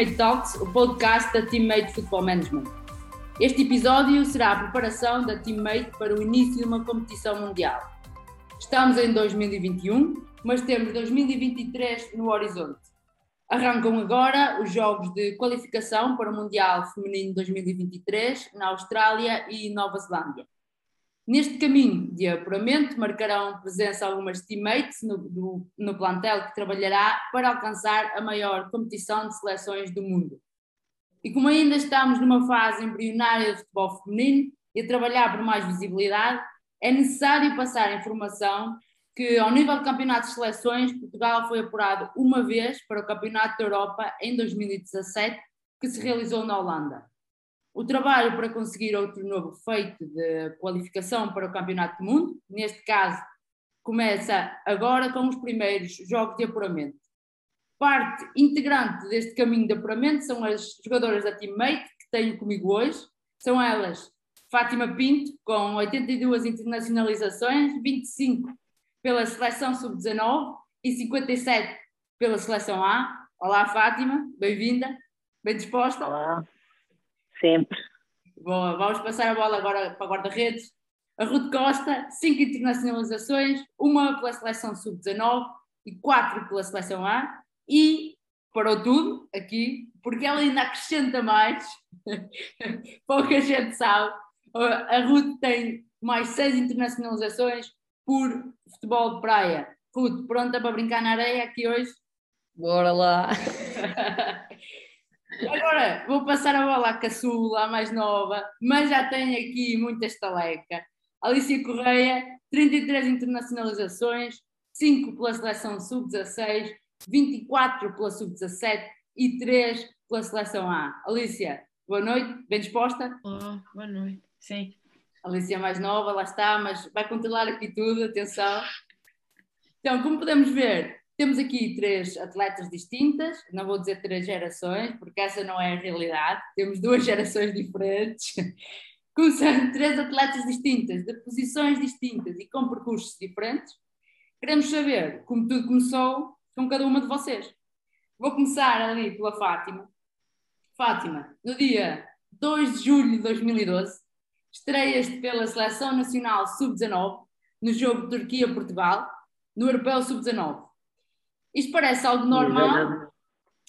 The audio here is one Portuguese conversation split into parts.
Teammate Talks, o podcast da Teammate Football Management. Este episódio será a preparação da Teammate para o início de uma competição mundial. Estamos em 2021, mas temos 2023 no horizonte. Arrancam agora os jogos de qualificação para o Mundial Feminino 2023 na Austrália e Nova Zelândia. Neste caminho de apuramento, marcarão presença algumas teammates no, do, no plantel que trabalhará para alcançar a maior competição de seleções do mundo. E como ainda estamos numa fase embrionária de futebol feminino e a trabalhar por mais visibilidade, é necessário passar informação que, ao nível de campeonatos de seleções, Portugal foi apurado uma vez para o Campeonato da Europa em 2017, que se realizou na Holanda. O trabalho para conseguir outro novo feito de qualificação para o Campeonato do Mundo, neste caso, começa agora com os primeiros jogos de apuramento. Parte integrante deste caminho de apuramento são as jogadoras da Teammate, que tenho comigo hoje. São elas Fátima Pinto, com 82 internacionalizações, 25 pela seleção sub-19 e 57 pela seleção A. Olá, Fátima, bem-vinda, bem disposta? Olá. Sempre. Boa, vamos passar a bola agora para a guarda-redes. A Ruth Costa, cinco internacionalizações, uma pela seleção sub-19 e quatro pela seleção A. E parou tudo aqui, porque ela ainda acrescenta mais. Pouca gente sabe. A Ruth tem mais seis internacionalizações por futebol de praia. Ruth, pronta para brincar na areia aqui hoje? Bora lá! Agora vou passar a bola à caçula, a mais nova, mas já tenho aqui muita estaleca. Alicia Correia, 33 internacionalizações, 5 pela seleção sub-16, 24 pela sub-17 e 3 pela seleção A. Alicia, boa noite, bem disposta? Boa noite, sim. Alicia mais nova, lá está, mas vai controlar aqui tudo, atenção. Então, como podemos ver, temos aqui três atletas distintas, não vou dizer três gerações, porque essa não é a realidade, temos duas gerações diferentes. Começando três atletas distintas, de posições distintas e com percursos diferentes, queremos saber como tudo começou com cada uma de vocês. Vou começar ali pela Fátima. Fátima, no dia 2 de julho de 2012, estreias-te pela Seleção Nacional Sub-19 no jogo Turquia-Portugal, no Europeu Sub-19. Isto parece algo normal.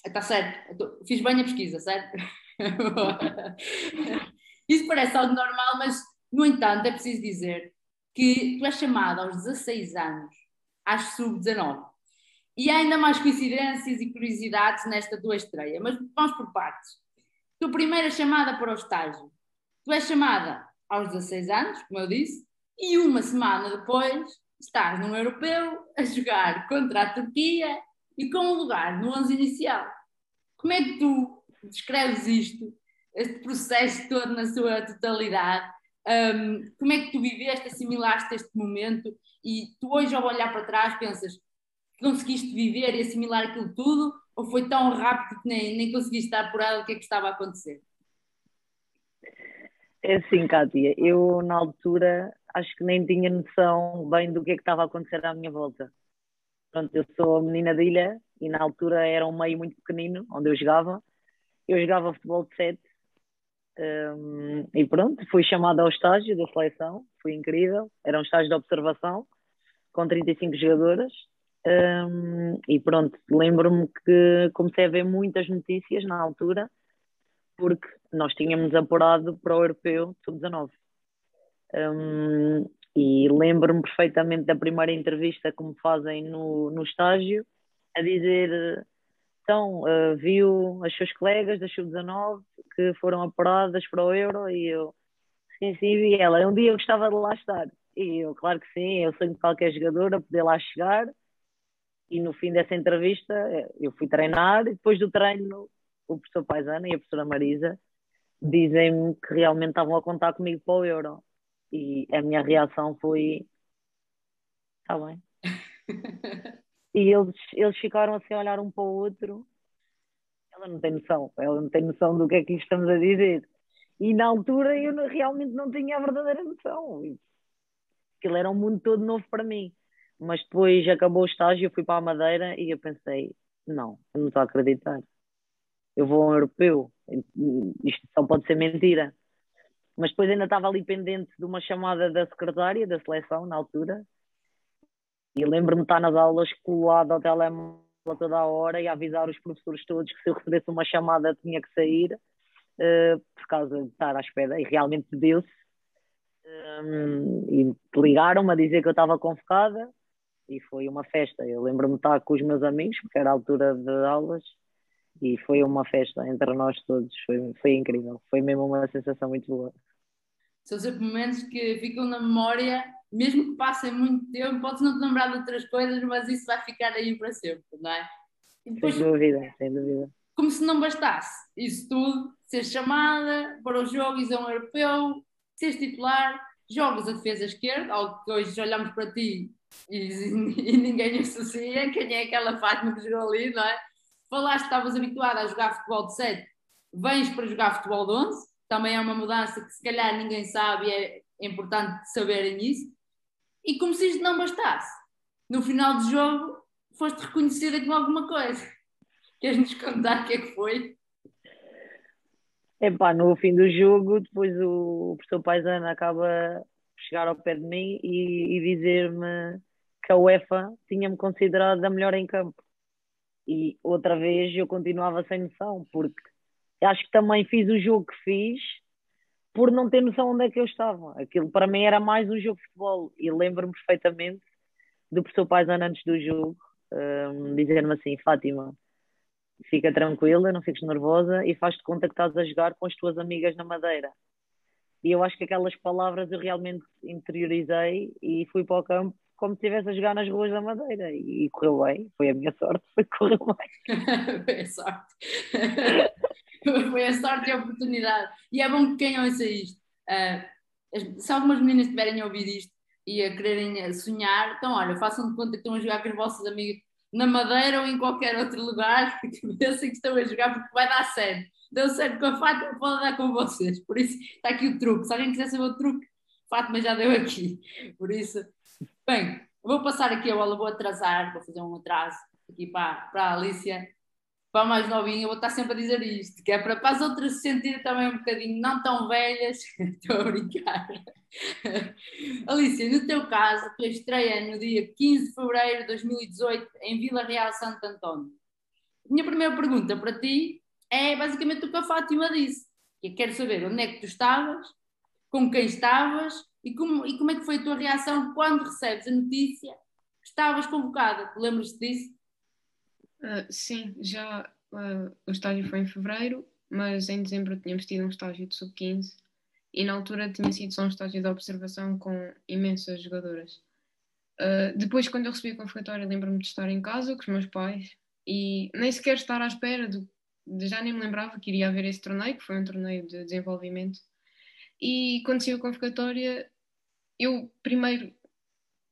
Está certo, fiz bem a pesquisa, certo? Isto parece algo normal, mas, no entanto, é preciso dizer que tu és chamado aos 16 anos, às sub-19. E há ainda mais coincidências e curiosidades nesta tua estreia, mas vamos por partes. Tu primeira chamada para o estágio. Tu és chamada aos 16 anos, como eu disse, e uma semana depois estás num europeu a jogar contra a Turquia e com um lugar no 11 inicial. Como é que tu descreves isto, este processo todo na sua totalidade? Um, como é que tu viveste, assimilaste este momento e tu hoje ao olhar para trás pensas que conseguiste viver e assimilar aquilo tudo ou foi tão rápido que nem, nem conseguiste apurado o que é que estava a acontecer? É assim, Kátia, eu na altura acho que nem tinha noção bem do que é que estava a acontecer à minha volta. Pronto, eu sou a menina de ilha e na altura era um meio muito pequenino onde eu jogava. Eu jogava futebol de sete um, e pronto, fui chamada ao estágio da seleção, foi incrível. Era um estágio de observação com 35 jogadoras. Um, e pronto, lembro-me que comecei a ver muitas notícias na altura, porque nós tínhamos apurado para o Europeu Sub-19. Um, e lembro-me perfeitamente da primeira entrevista que me fazem no, no estágio, a dizer: então, uh, viu as suas colegas da Sub-19 que foram apuradas para o Euro e eu, sim, sim, vi ela. Um dia eu gostava de lá estar. E eu, claro que sim, eu sonho de qualquer jogadora poder lá chegar. E no fim dessa entrevista, eu fui treinar e depois do treino, o professor Paisana e a professora Marisa dizem-me que realmente estavam a contar comigo para o Euro. E a minha reação foi: está bem. e eles, eles ficaram assim a olhar um para o outro. Ela não tem noção, ela não tem noção do que é que estamos a dizer. E na altura eu não, realmente não tinha a verdadeira noção. Aquilo era um mundo todo novo para mim. Mas depois acabou o estágio, eu fui para a Madeira e eu pensei: não, eu não estou a acreditar. eu vou a um europeu, isto só pode ser mentira. Mas depois ainda estava ali pendente de uma chamada da secretária da seleção, na altura, e lembro-me de estar nas aulas colado ao telemóvel toda a hora e avisar os professores todos que se eu recebesse uma chamada tinha que sair, uh, por causa de estar à espera, e realmente deu-se. Um, e ligaram-me a dizer que eu estava convocada e foi uma festa. Eu lembro-me de estar com os meus amigos, porque era a altura de aulas, e foi uma festa entre nós todos. Foi, foi incrível, foi mesmo uma sensação muito boa. São sempre momentos que ficam na memória, mesmo que passem muito tempo, podes não te lembrar de outras coisas, mas isso vai ficar aí para sempre, não é? Depois, sem dúvida, sem dúvida. Como se não bastasse isso tudo, ser chamada para o jogo e um europeu, seres titular, jogas a defesa esquerda, algo que hoje olhamos para ti e, e ninguém associa quem é aquela Fátima que jogou ali, não é? Falaste que estavas habituada a jogar futebol de 7, vens para jogar futebol de 11, também é uma mudança que se calhar ninguém sabe e é importante saberem isso. E como se isto não bastasse, no final do jogo foste reconhecida com alguma coisa. Queres-nos contar o que é que foi? Epá, no fim do jogo, depois o professor Paisano acaba por chegar ao pé de mim e, e dizer-me que a UEFA tinha-me considerado a melhor em campo. E outra vez eu continuava sem noção, porque acho que também fiz o jogo que fiz por não ter noção onde é que eu estava. Aquilo para mim era mais um jogo de futebol. E lembro-me perfeitamente do professor Paisano antes do jogo um, dizer-me assim: Fátima, fica tranquila, não fiques nervosa e faz-te conta que estás a jogar com as tuas amigas na Madeira. E eu acho que aquelas palavras eu realmente interiorizei e fui para o campo como se estivesse a jogar nas ruas da Madeira e, correu bem, foi a minha sorte, foi correu bem. foi a sorte. foi a sorte e a oportunidade. E é bom que quem ouça isto, uh, se algumas meninas estiverem a ouvir isto e a quererem sonhar, então olha, façam de conta que estão a jogar com as vossas amigas na Madeira ou em qualquer outro lugar, que pensem que estão a jogar porque vai dar certo. Deu certo com a Fátima, pode dar com vocês. Por isso está aqui o truque. Se alguém quiser saber o truque, Fátima já deu aqui. Por isso, bem, vou passar aqui a bola, vou atrasar, vou fazer um atraso aqui para, para a Alicia. Para a mais novinha, vou estar sempre a dizer isto, que é para, para as outras se sentirem também um bocadinho não tão velhas. Estou a brincar. Alicia, no teu caso, a tua estreia no dia 15 de fevereiro de 2018 em Vila Real Santo António. Minha primeira pergunta para ti é basicamente o que a Fátima disse. Que eu quero saber onde é que tu estavas, com quem estavas e como, e como é que foi a tua reação quando recebes a notícia que estavas convocada. Lembras-te disso? Uh, sim, já uh, o estágio foi em fevereiro, mas em dezembro tínhamos tido um estágio de sub-15 e na altura tinha sido só um estágio de observação com imensas jogadoras. Uh, depois, quando eu recebi a convocatória, lembro-me de estar em casa com os meus pais e nem sequer estar à espera do já nem me lembrava que iria haver esse torneio, que foi um torneio de desenvolvimento. E quando saiu a convocatória, eu primeiro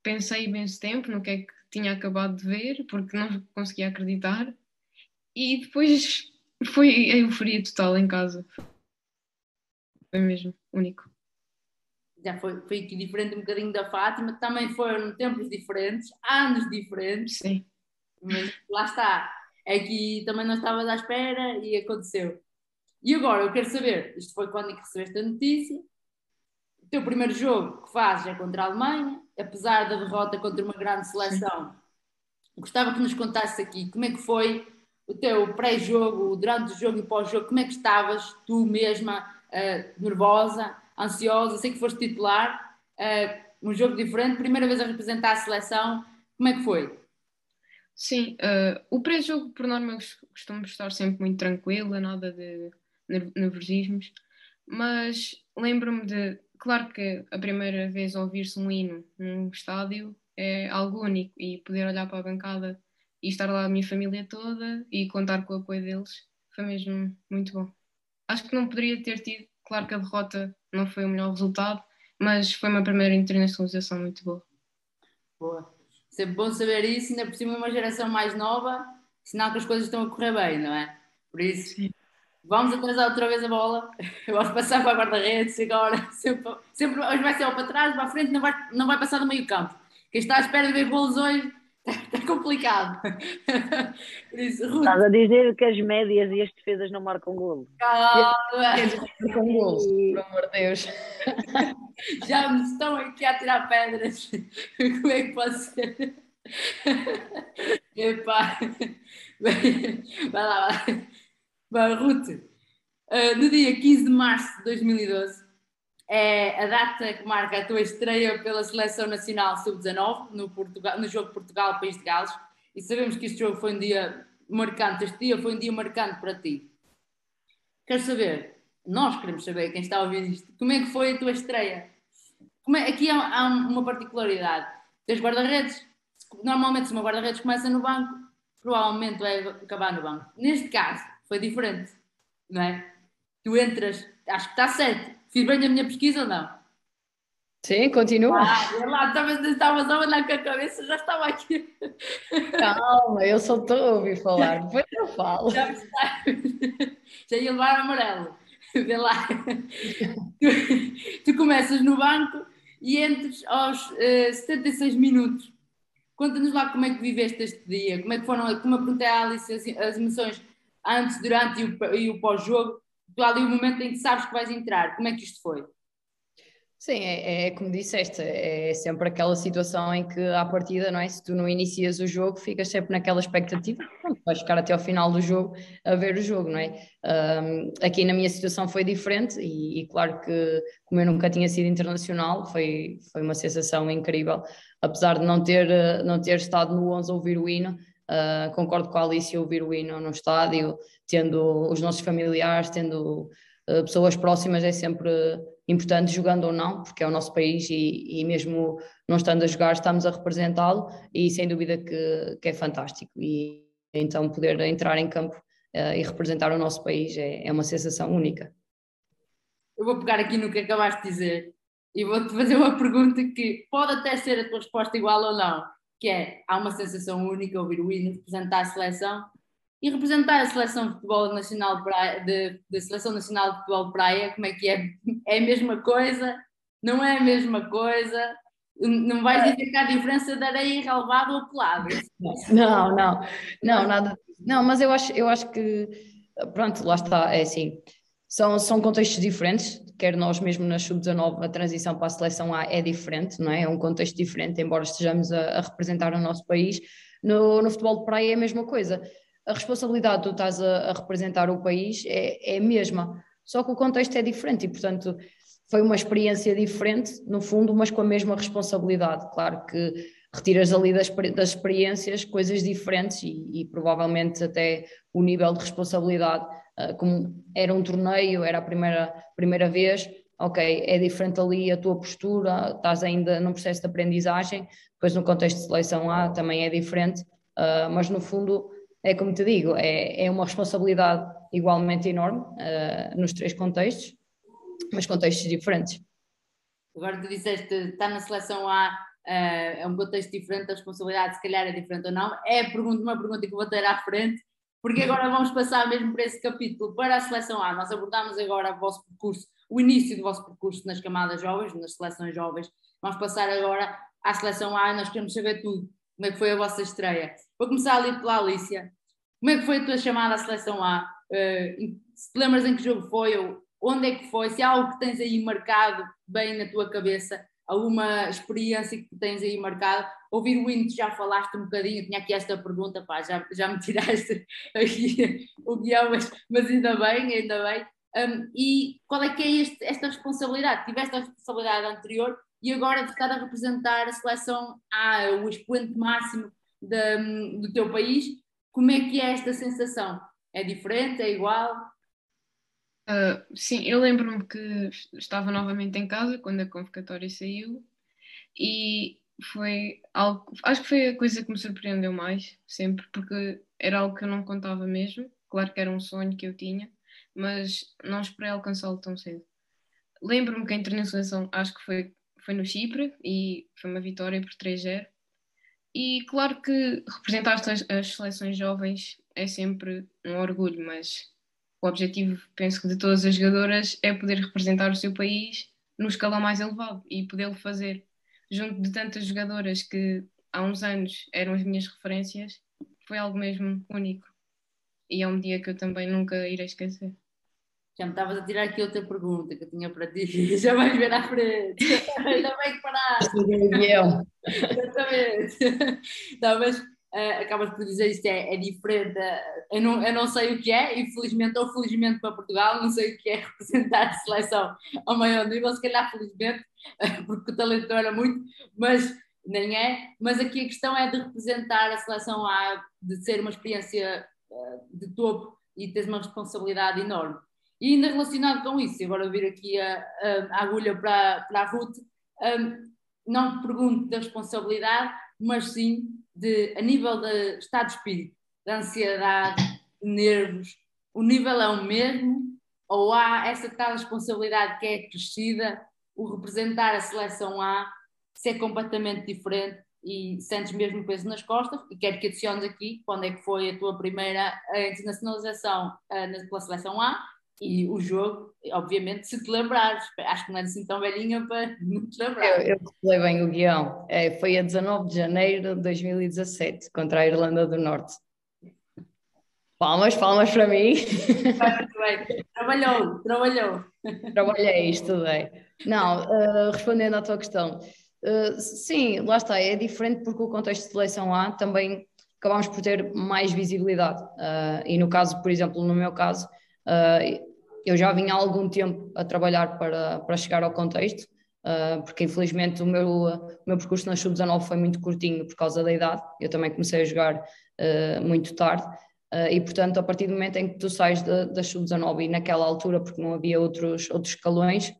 pensei imenso tempo no que é que tinha acabado de ver, porque não conseguia acreditar. E depois foi a euforia total em casa. Foi mesmo único. Já foi, foi aqui diferente um bocadinho da Fátima, também foram tempos diferentes, anos diferentes. Sim. Mas lá está, é que também não estavas à espera e aconteceu. E agora eu quero saber, isto foi quando é que recebeste a notícia, teu primeiro jogo que fazes é contra a Alemanha, apesar da derrota contra uma grande seleção. Gostava que nos contasses aqui como é que foi o teu pré-jogo, durante o jogo e pós-jogo, como é que estavas tu mesma, uh, nervosa, ansiosa, sei que foste titular, uh, um jogo diferente, primeira vez a representar a seleção, como é que foi? Sim, uh, o pré-jogo, por norma, costumo estar sempre muito tranquila, nada de nervosismos, mas lembro-me de, claro que a primeira vez ouvir-se um hino num estádio é algo único e poder olhar para a bancada e estar lá a minha família toda e contar com o apoio deles foi mesmo muito bom. Acho que não poderia ter tido, claro que a derrota não foi o melhor resultado, mas foi uma primeira internacionalização muito boa. Boa. Sempre bom saber isso, ainda por cima uma geração mais nova, sinal que as coisas estão a correr bem, não é? Por isso, Sim. Vamos atrasar outra vez a bola, vamos passar para a guarda-redes agora, sempre, sempre, hoje vai ser ou para trás, para a frente, não vai, não vai passar do meio campo. Quem está à espera de ver golos hoje, Está complicado. Por isso, Ruth. Estás a dizer que as médias e as defesas não marcam golo. Calma. Com golos, pelo amor de Deus. Já me estão aqui a tirar pedras. Como é que pode ser? Epá. Vai lá, vai. Vai, Ruth. Uh, no dia 15 de março de 2012, é a data que marca a tua estreia pela Seleção Nacional Sub-19 no, no jogo Portugal-País de Gales. E sabemos que este jogo foi um dia marcante, este dia foi um dia marcante para ti. Quero saber, nós queremos saber, quem está a ouvir isto, como é que foi a tua estreia? É, aqui há, há, uma particularidade. Tens guarda-redes, normalmente se uma guarda-redes começa no banco, provavelmente vai acabar no banco. Neste caso, foi diferente, não é? Tu entras, acho que está certo, fiz bem a minha pesquisa ou não? Sim, continua. Ah, lá, estavas estava a olhar com a cabeça, já estava aqui. Calma, eu só estou a ouvir falar, depois eu falo. Já, já ia levar amarelo. Vê lá. Tu, tu, começas no banco e entres aos uh, eh, 76 minutos. Conta-nos lá como é que viveste este dia, como é que foram, como eu perguntei à Alice, as, as emoções antes, durante e o, o pós-jogo. Tu ali o momento em que sabes que vais entrar, como é que isto foi? Sim, é, é, como disseste, é sempre aquela situação em que à partida, não é? Se tu não inicias o jogo, ficas sempre naquela expectativa, pronto, vais ficar até ao final do jogo a ver o jogo, não é? Um, aqui na minha situação foi diferente e, e, claro que como eu nunca tinha sido internacional, foi, foi uma sensação incrível, apesar de não ter, não ter estado no 11 a ouvir o hino, uh, concordo com a Alice ouvir o hino no estádio, tendo os nossos familiares, tendo uh, pessoas próximas, é sempre importante, jogando ou não, porque é o nosso país e, e mesmo não estando a jogar, estamos a representá-lo e sem dúvida que, que, é fantástico. E então poder entrar em campo uh, e representar o nosso país é, é uma sensação única. Eu vou pegar aqui no que acabaste de dizer e vou-te fazer uma pergunta que pode até ser a tua resposta igual ou não, que é, há uma sensação única ouvir o hino representar a seleção, e representar a seleção de futebol nacional de, praia, de, de, seleção nacional de futebol de praia, como é que é? É a mesma coisa? Não é a mesma coisa? Não vais dizer que há diferença de areia relevada ou pelada? Não, não, não, nada. Não, mas eu acho, eu acho que pronto, lá está, é assim. São, são contextos diferentes, quer nós mesmo na Sub-19, a transição para a seleção A é diferente, não é? É um contexto diferente, embora estejamos a, a representar o nosso país. No, no futebol de praia é a mesma coisa a responsabilidade que tu estás a, a representar o país é, é a mesma, só que o contexto é diferente e, portanto, foi uma experiência diferente, no fundo, mas com a mesma responsabilidade. Claro que retiras ali das, das experiências coisas diferentes e, e, provavelmente até o nível de responsabilidade, como era um torneio, era a primeira, primeira vez, ok, é diferente ali a tua postura, estás ainda num processo de aprendizagem, depois no contexto de seleção A também é diferente, uh, mas no fundo é como te digo, é, é uma responsabilidade igualmente enorme uh, nos três contextos, mas contextos diferentes. Agora tu disseste, está na seleção A, uh, é um contexto diferente, a responsabilidade se calhar é diferente ou não. É pergunta, uma pergunta que vou ter à frente, porque agora vamos passar mesmo para esse capítulo, para a seleção A. Nós abordamos agora o vosso percurso, o início do vosso percurso nas camadas jovens, nas seleções jovens. Vamos passar agora à seleção A e nós queremos saber tudo. Como é que foi a vossa estreia? Vou começar ali pela Alicia. Como é que foi a tua chamada à seleção A? Uh, se te lembras em que jogo foi ou onde é que foi? Se há algo que tens aí marcado bem na tua cabeça, alguma experiência que tens aí marcado? Ouvir o hino, já falaste um bocadinho, tinha aqui esta pergunta, pá, já, já me tiraste aqui o guião, mas, mas ainda bem, ainda bem. Um, e qual é que é este, esta responsabilidade? Tiveste a responsabilidade anterior e agora de estar a representar a seleção A, o expoente máximo de, do teu país, como é que é esta sensação? É diferente? É igual? Uh, sim, eu lembro-me que estava novamente em casa quando a convocatória saiu e foi algo, acho que foi a coisa que me surpreendeu mais, sempre, porque era algo que eu não contava mesmo. Claro que era um sonho que eu tinha, mas não esperei alcançá-lo tão cedo. Lembro-me que a internacionalização acho que foi, foi no Chipre e foi uma vitória por 3-0 e claro que representar as, as seleções jovens é sempre um orgulho, mas o objetivo, penso que de todas as jogadoras, é poder representar o seu país no escalão mais elevado e poder-lo fazer junto de tantas jogadoras que há uns anos eram as minhas referências, foi algo mesmo único. E é um dia que eu também nunca irei esquecer. Já me estavas a tirar aqui outra pergunta que eu tinha para ti, já vais ver à frente. Ainda bem que paraste. Exatamente. Não, mas uh, acabas por dizer isto é, é diferente. Uh, eu, não, eu não sei o que é, infelizmente ou felizmente para Portugal, não sei o que é representar a seleção ao maior nível, se calhar felizmente, porque o talento não era muito, mas nem é. Mas aqui a questão é de representar a seleção A, de ser uma experiência de topo e ter uma responsabilidade enorme. E ainda relacionado com isso, agora vir aqui a, a, a agulha para, para a Ruth, um, não pergunto da responsabilidade, mas sim de, a nível de estado de espírito, da ansiedade, de nervos, o nível é o mesmo? Ou há essa tal responsabilidade que é crescida, o representar a seleção A ser completamente diferente e sentes mesmo peso nas costas? E quero que adiciones aqui quando é que foi a tua primeira internacionalização uh, pela seleção A e o jogo, obviamente, se te lembrares, acho que não é assim tão velhinha para não te lembrar. Eu, eu bem o guião, é, foi a 19 de janeiro de 2017, contra a Irlanda do Norte. Palmas, palmas para mim. Trabalhou, trabalhou. Trabalhei, estudei. Não, uh, respondendo à tua questão, uh, sim, lá está, é diferente porque o contexto de seleção A também acabamos por ter mais visibilidade. Uh, e no caso, por exemplo, no meu caso, eu já vinha há algum tempo a trabalhar para, para chegar ao contexto, uh, porque infelizmente o meu, o meu percurso na Sub-19 foi muito curtinho por causa da idade, eu também comecei a jogar uh, muito tarde, uh, e portanto a partir do momento em que tu sais da, da Sub-19 e naquela altura, porque não havia outros, outros escalões,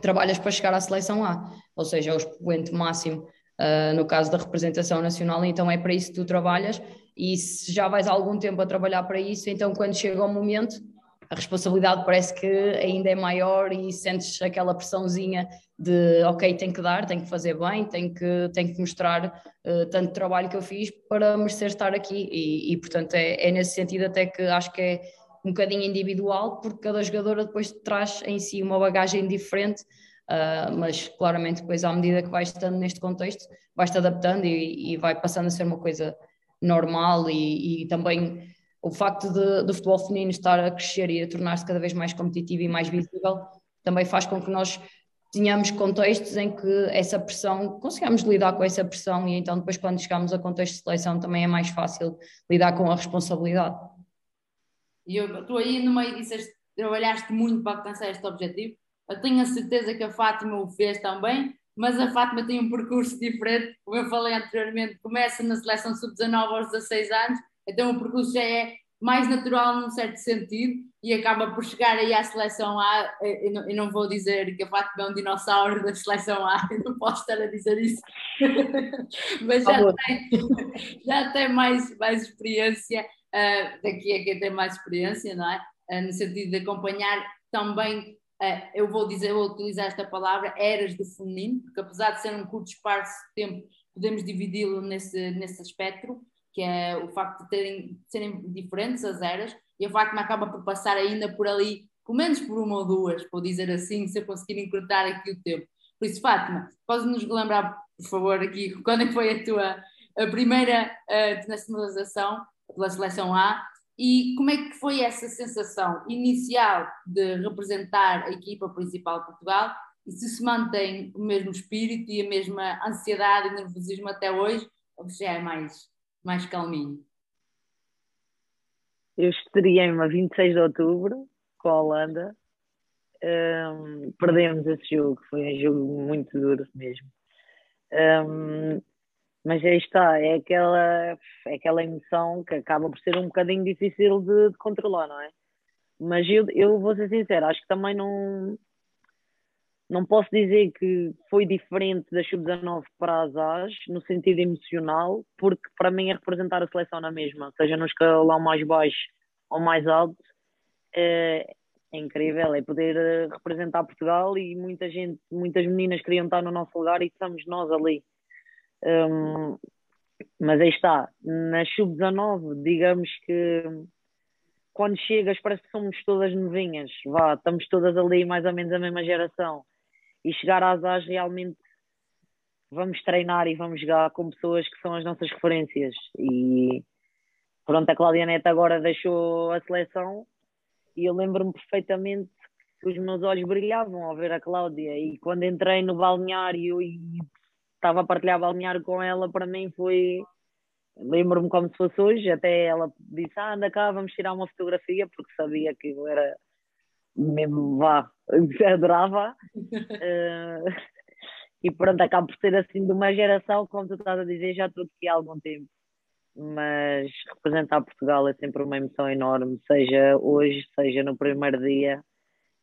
trabalhas para chegar à seleção A, ou seja, ao expoente máximo, no caso da representação nacional, então é para isso que tu trabalhas, e se já vais há algum tempo a trabalhar para isso, então quando chega o momento a responsabilidade parece que ainda é maior e sentes aquela pressãozinha de ok, tenho que dar, tenho que fazer bem, tenho que, tenho que mostrar uh, tanto trabalho que eu fiz para merecer estar aqui. E, e portanto é, é, nesse sentido até que acho que é um bocadinho individual porque cada jogadora depois traz em si uma bagagem diferente uh, mas claramente depois à medida que vais estando neste contexto vais-te adaptando e, e, vai passando a ser uma coisa normal e, e também o facto de, do futebol feminino estar a crescer e a tornar-se cada vez mais competitivo e mais visível também faz com que nós tenhamos contextos em que essa pressão, consigamos lidar com essa pressão e então depois quando chegamos a contexto de seleção também é mais fácil lidar com a responsabilidade. E eu estou aí no meio disso, trabalhaste muito para alcançar este objetivo. Eu tenho a certeza que a Fátima o fez também, mas a Fátima tem um percurso diferente, como eu falei anteriormente, começa na seleção sub-19 aos 16 anos então o percurso já é mais natural num certo sentido e acaba por chegar aí à seleção A. Eu não, eu não vou dizer que a Fátima é um dinossauro da seleção A, eu não posso estar a dizer isso, mas já tem, já tem mais, mais experiência. Uh, daqui a quem tem mais experiência, não é? Uh, no sentido de acompanhar também, uh, eu vou dizer, vou utilizar esta palavra, eras de feminino, porque apesar de ser um curto espaço de tempo, podemos dividi-lo nesse, nesse espectro que é o facto de, terem, de serem diferentes as eras, e a Fátima acaba por passar ainda por ali, pelo menos por uma ou duas, por dizer assim, se eu conseguir encurtar aqui o tempo. Por isso, Fátima, podes nos lembrar, por favor, aqui, quando é que foi a tua a primeira uh, internacionalização pela seleção A e como é que foi essa sensação inicial de representar a equipa principal de Portugal e se se mantém o mesmo espírito e a mesma ansiedade e nervosismo até hoje ou já é mais mais calminho? Eu estreiei-me a 26 de outubro com a Holanda. Um, perdemos esse jogo, foi um jogo muito duro mesmo. Um, mas aí está, é aquela, é aquela emoção que acaba por ser um bocadinho difícil de, de controlar, não é? Mas eu, eu vou ser sincero, acho que também não, não posso dizer que foi diferente da Sub-19 para as AS, no sentido emocional, porque para mim é representar a seleção na mesma, seja no escalão mais baixo ou mais alto, é, é incrível, é poder eh, representar Portugal e muita gente, muitas meninas queriam estar no nosso lugar e estamos nós ali. Um, mas aí está, na Sub-19, digamos que quando chegas parece que somos todas novinhas, vá, estamos todas ali mais ou menos a mesma geração e chegar às AS realmente vamos treinar e vamos jogar com pessoas que são as nossas referências. E pronto, a Cláudia Neto agora deixou a seleção e eu lembro-me perfeitamente que os meus olhos brilhavam ao ver a Cláudia. E quando entrei no balneário e estava a partilhar balneário com ela, para mim foi. Lembro-me como se fosse hoje, até ela disse: ah, anda cá, vamos tirar uma fotografia, porque sabia que eu era mesmo vá, adorava. uh, e pronto, acaba por ser assim de uma geração, como tu estás a dizer, já estou aqui há algum tempo. Mas representar Portugal é sempre uma emoção enorme, seja hoje, seja no primeiro dia,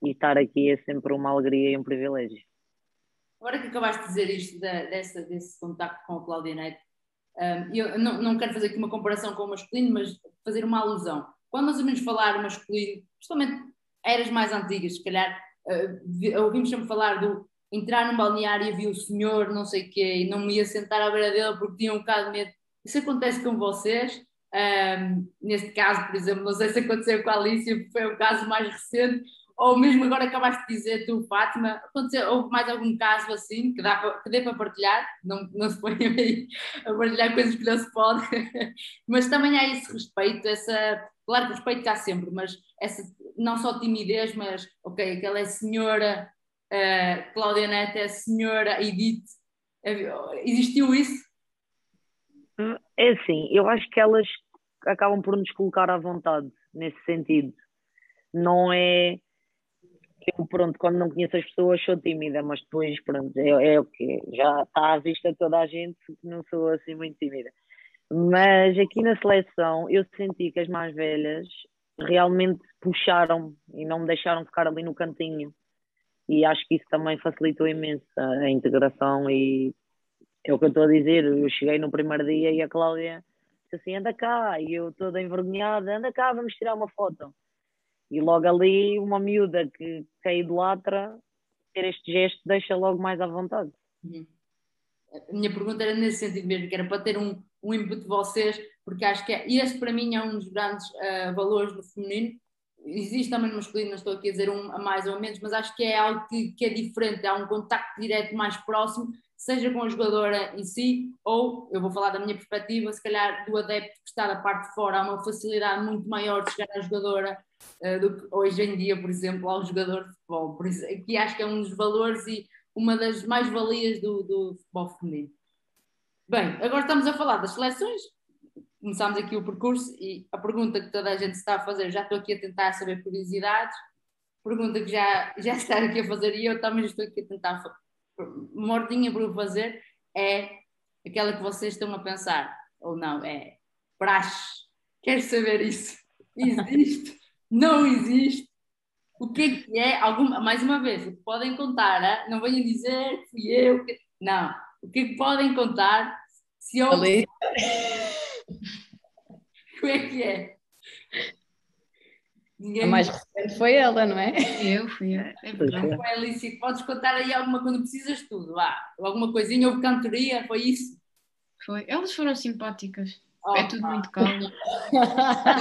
e estar aqui é sempre uma alegria e um privilégio. Agora que acabaste de dizer isto da, dessa, desse contacto com a Cláudia Neto, um, eu não, não quero fazer aqui uma comparação com o masculino, mas fazer uma alusão. Quando nós ouvimos falar masculino, justamente eras mais antigas, se calhar uh, ouvimos sempre falar do entrar num balneário e vi o senhor, não sei o quê, e não me ia sentar à beira dele porque tinha um bocado de medo. Isso acontece com vocês? Um, neste caso, por exemplo, não sei se aconteceu com a Alicia, porque foi o caso mais recente, ou mesmo agora acabaste de dizer tu, Fátima, aconteceu, houve mais algum caso assim que, dá para, que dê para partilhar? Não, não se põe aí a partilhar coisas que não se pode, mas também há esse respeito, essa, claro que o respeito está sempre, mas essa não só timidez, mas ok, aquela é senhora uh, Cláudia Neto é senhora Edith, existiu isso? É assim, eu acho que elas acabam por nos colocar à vontade nesse sentido. Não é eu, pronto, quando não conheço as pessoas sou tímida, mas depois, pronto, é, é o que já está à vista toda a gente não sou assim muito tímida. Mas aqui na seleção eu senti que as mais velhas realmente puxaram e não me deixaram ficar ali no cantinho. E acho que isso também facilitou imenso a, a integração e é o que eu estou a dizer. Eu cheguei no primeiro dia e a Cláudia disse assim: anda cá, e eu toda envergonhada, anda cá, vamos tirar uma foto. E logo ali, uma miúda que, que a idolatra, ter este gesto deixa logo mais à vontade. Uhum. A minha pergunta era nesse sentido mesmo, que era para ter um, um input de vocês, porque acho que é, esse para mim é um dos grandes uh, valores do feminino. Existe também no masculino, não estou aqui a dizer um a mais ou menos, mas acho que é algo que, que é diferente, há um contacto direto mais próximo, seja com a jogadora em si, ou, eu vou falar da minha perspectiva, se calhar do adepto que está da parte de fora, há uma facilidade muito maior de chegar à jogadora do que hoje em dia, por exemplo, ao jogador de futebol. Por isso, aqui acho que é um dos valores e uma das mais-valias do, do futebol feminino. Bem, agora estamos a falar das seleções. Começámos aqui o percurso e a pergunta que toda a gente está a fazer, já estou aqui a tentar saber curiosidades, pergunta que já, já está aqui a fazer e eu também estou aqui a tentar, mordinha para fazer, é aquela que vocês estão a pensar, ou não, é praxe. Quero saber isso. Existe? Não existe. O que é que é? Alguma, mais uma vez, o que podem contar, hein? não venham dizer que fui eu. Que... Não. O que é que podem contar se eu. Ali. Como é que é? Ninguém... A mais recente foi ela, não é? Eu fui. É, é verdade. Foi Alicia, podes contar aí alguma coisa, não precisas tudo, vá. Alguma coisinha, houve cantoria, foi isso? Foi. Elas foram simpáticas. Oh, é tudo muito calmo.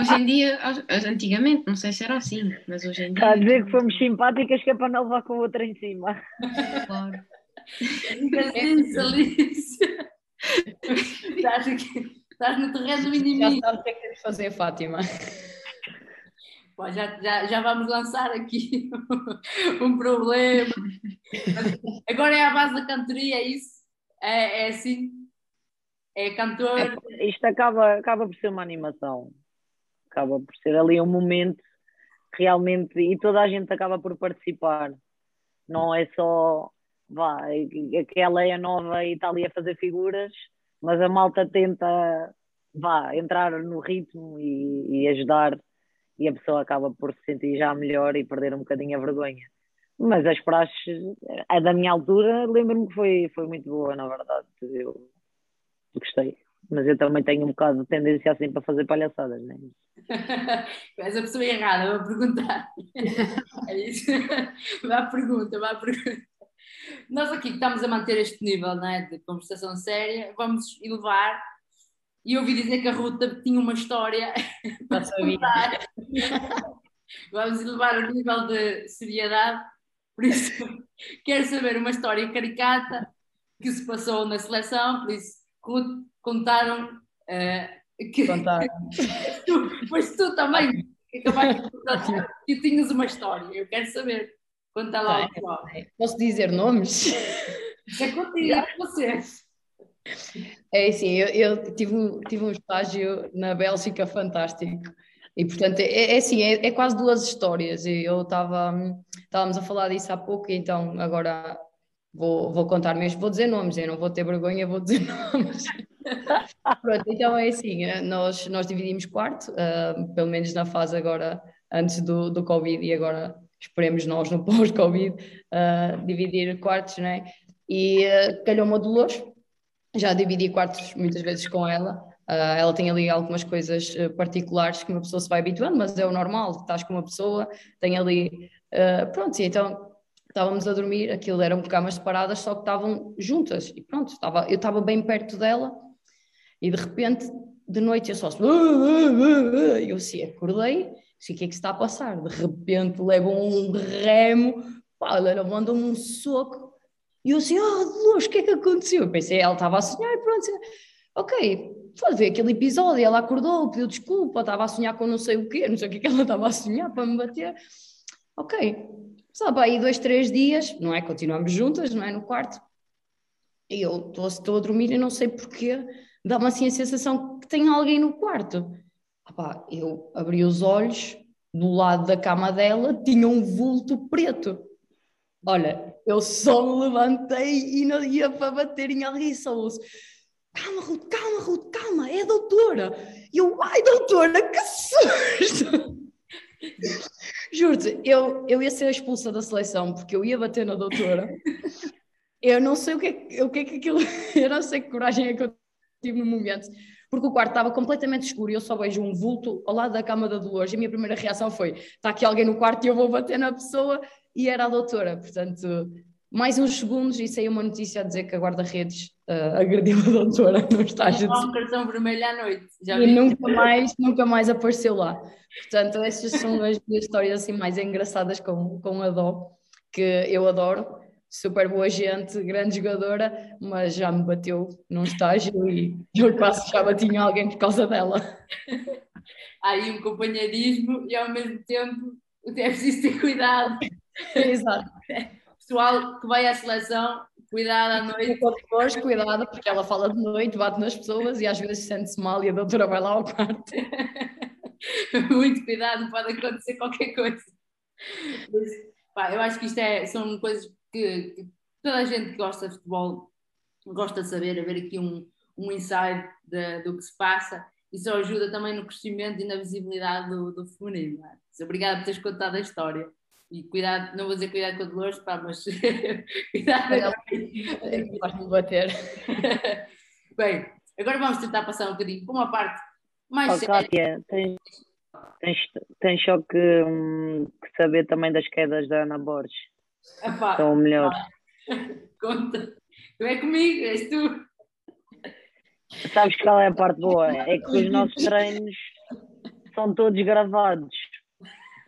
hoje em dia, antigamente, não sei se era assim, mas hoje em dia. Está a dizer que fomos simpáticas que é para não levar com outra em cima. Claro. Estás, aqui, estás no terreno do inimigo. Já sabes o que é que tens de fazer, Fátima. Pô, já, já, já vamos lançar aqui um problema. Agora é a base da cantoria, é isso? É, é assim? É cantor. É, isto acaba, acaba por ser uma animação. Acaba por ser ali um momento realmente e toda a gente acaba por participar. Não é só vá, aquela é nova e está ali a fazer figuras, mas a malta tenta vá, entrar no ritmo e, e ajudar e a pessoa acaba por se sentir já melhor e perder um bocadinho a vergonha. Mas as praxes, a da minha altura, lembro-me que foi, foi muito boa, na verdade. Eu gostei. Mas eu também tenho um bocado de tendência assim para fazer palhaçadas, né? És a pessoa errada, vou perguntar. é isso. Vá à pergunta, vá à pergunta. Nós aqui estamos a manter este nível né, de conversação séria, vamos elevar. E ouvi dizer que a Ruta tinha uma história. Não sabia. vamos elevar o nível de seriedade. Por isso, quero saber uma história caricata que se passou na seleção, por isso contaram uh, que. Contaram. tu, mas tu também acabaste de contar que tinhas uma história, eu quero saber. Conta lá o pessoal. Posso dizer nomes? É contigo, é vocês. É assim, eu, eu, tive, um, tive um estágio na Bélgica fantástico. E portanto, é, é assim, é, é, quase duas histórias. Eu estava, estávamos a falar disso há pouco, então agora vou, vou contar mesmo, vou dizer nomes, eu não vou ter vergonha, vou dizer nomes. Pronto, então é assim, eh, nós, nós dividimos quarto, uh, pelo menos na fase agora, antes do, do Covid e agora esperemos nós no pós-Covid, uh, dividir quartos, né? E uh, calhou-me a Dolores, já dividi quartos muitas vezes com ela. Uh, ela tem ali algumas coisas particulares que uma pessoa se vai habituando, mas é o normal, estás com uma pessoa, tem ali. Uh, pronto, então estávamos a dormir, aquilo eram camas separadas, só que estavam juntas, e pronto, estava, eu estava bem perto dela, e de repente, de noite, eu só. E eu assim, acordei, assim, o que é que está a passar? De repente, levo um remo, pá, ela manda-me um soco, e eu assim, oh Deus, o que é que aconteceu? Eu pensei, ela estava a sonhar, pronto, ok, foi ver aquele episódio, ela acordou, pediu desculpa, estava a sonhar com não sei o quê, não sei o que, é que ela estava a sonhar para me bater. Ok, sabe, aí dois, três dias, não é? Continuamos juntas, não é? No quarto. E eu estou a dormir e não sei porquê, dá-me assim a sensação que tem alguém no quarto. Eu abri os olhos, do lado da cama dela tinha um vulto preto. Olha, eu só me levantei e não ia para bater em alguém, só ouço. Calma, Ruth, calma, Ruth, calma, é a doutora. E eu, ai, doutora, que susto! Juro-te, eu, eu ia ser expulsa da seleção porque eu ia bater na doutora. Eu não sei o que é, o que, é que aquilo. Eu não sei que coragem é que eu tive no momento. Porque o quarto estava completamente escuro e eu só vejo um vulto ao lado da cama da Dolores. E a minha primeira reação foi: está aqui alguém no quarto e eu vou bater na pessoa e era a doutora. Portanto, mais uns segundos e saiu uma notícia a dizer que a guarda-redes uh, agrediu a doutora no estágio. De... um cartão vermelho à noite. Já e nunca mais, nunca mais apareceu lá. Portanto, essas são as minhas histórias assim mais engraçadas com, com a Dó, que eu adoro. Super boa gente, grande jogadora, mas já me bateu num estágio e eu quase já bati em alguém por causa dela. Há aí um companheirismo e ao mesmo tempo é preciso ter cuidado. Exato. Pessoal que vai à seleção, cuidado à noite. Depois, cuidado, porque ela fala de noite, bate nas pessoas e às vezes sente-se mal e a doutora vai lá ao quarto. Muito cuidado, pode acontecer qualquer coisa. Mas, pá, eu acho que isto é, são coisas que, que, toda a gente que gosta de futebol gosta de saber, haver aqui um, um insight de, do que se passa. Isso ajuda também no crescimento e na visibilidade do, do feminino. É? Obrigada por teres contado a história. E cuidado, não vou dizer cuidado com a Dolores, pá, mas cuidado. Vais-me bater. Bem, agora vamos tentar passar um bocadinho para uma parte mais oh, Kátia, tens, tens, tens só que, hum, que, saber também das quedas da Ana Borges. Epá, São melhores. Conta. Não é comigo, és tu. Sabes qual é a parte boa? É que os nossos treinos são todos gravados.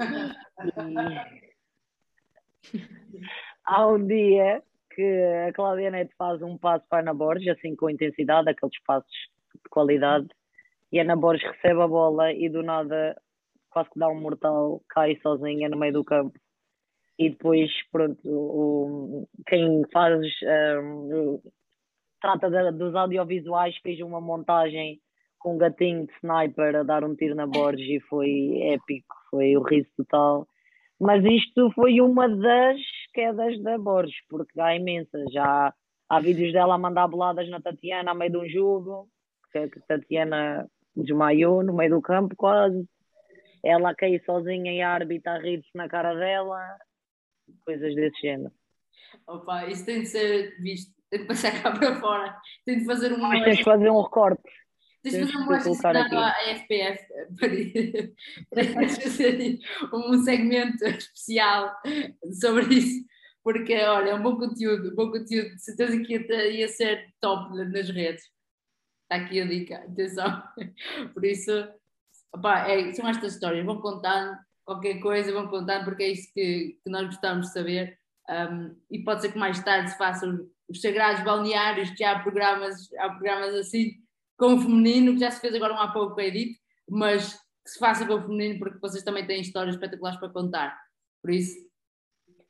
E há um dia que a Cláudia Neto faz um passo para a Ana Borges, assim com intensidade, aqueles passos de qualidade, e a Ana Borges recebe a bola e do nada quase que dá um mortal, cai sozinha no meio do campo. E depois, pronto, o, quem faz, um, trata de, dos audiovisuais, fez uma montagem com um gatinho de sniper a dar um tiro na Borges e foi épico, foi o riso total. Mas isto foi uma das quedas da Borges, porque há imensas. Já há vídeos dela a mandar boladas na Tatiana a meio de um jogo, que a Tatiana desmaiou no meio do campo quase. Ela caiu sozinha e a árbitra a rir na cara dela, coisas desse género. Opa, isso tem de ser visto, tem de passar cá para fora, tem de fazer um. Mas tens de fazer um recorte. Tens de fazer um à FPF para, fazer um segmento especial sobre isso, porque olha, é um bom conteúdo, um bom conteúdo, certeza que ia, ia ser top nas redes. Está aqui a dica, atenção. Por isso, opa, é, são estas histórias, vão contando qualquer coisa, vão contando, porque é isso que, que nós gostamos de saber. Um, e pode ser que mais tarde se façam os sagrados balneários, que há programas, há programas assim, com o feminino, que já se fez agora um há pouco a Edith, mas que se faça com o feminino, porque vocês também têm histórias espetaculares para contar. Por isso,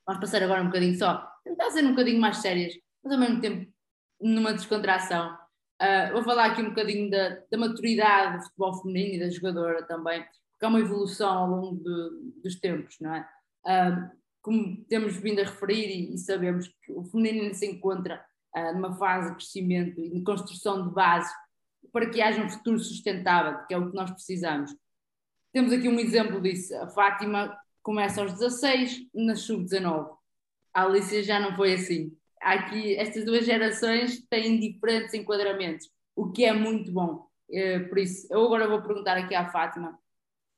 vamos passar agora um bocadinho só, tentar ser um bocadinho mais sérias, mas ao mesmo tempo numa descontração. Uh, vou falar aqui um bocadinho da, da, maturidade do futebol feminino e da jogadora também, porque há uma evolução ao longo de, dos tempos, não é? Uh, como temos vindo a referir e, e, sabemos que o feminino se encontra uh, numa fase de crescimento e de construção de base para que haja um futuro sustentável, que é o que nós precisamos. Temos aqui um exemplo disso. A Fátima começa aos 16, na sub-19. A Alicia já não foi assim aqui estas duas gerações têm diferentes enquadramentos, o que é muito bom. Eh, por isso, eu agora vou perguntar aqui à Fátima,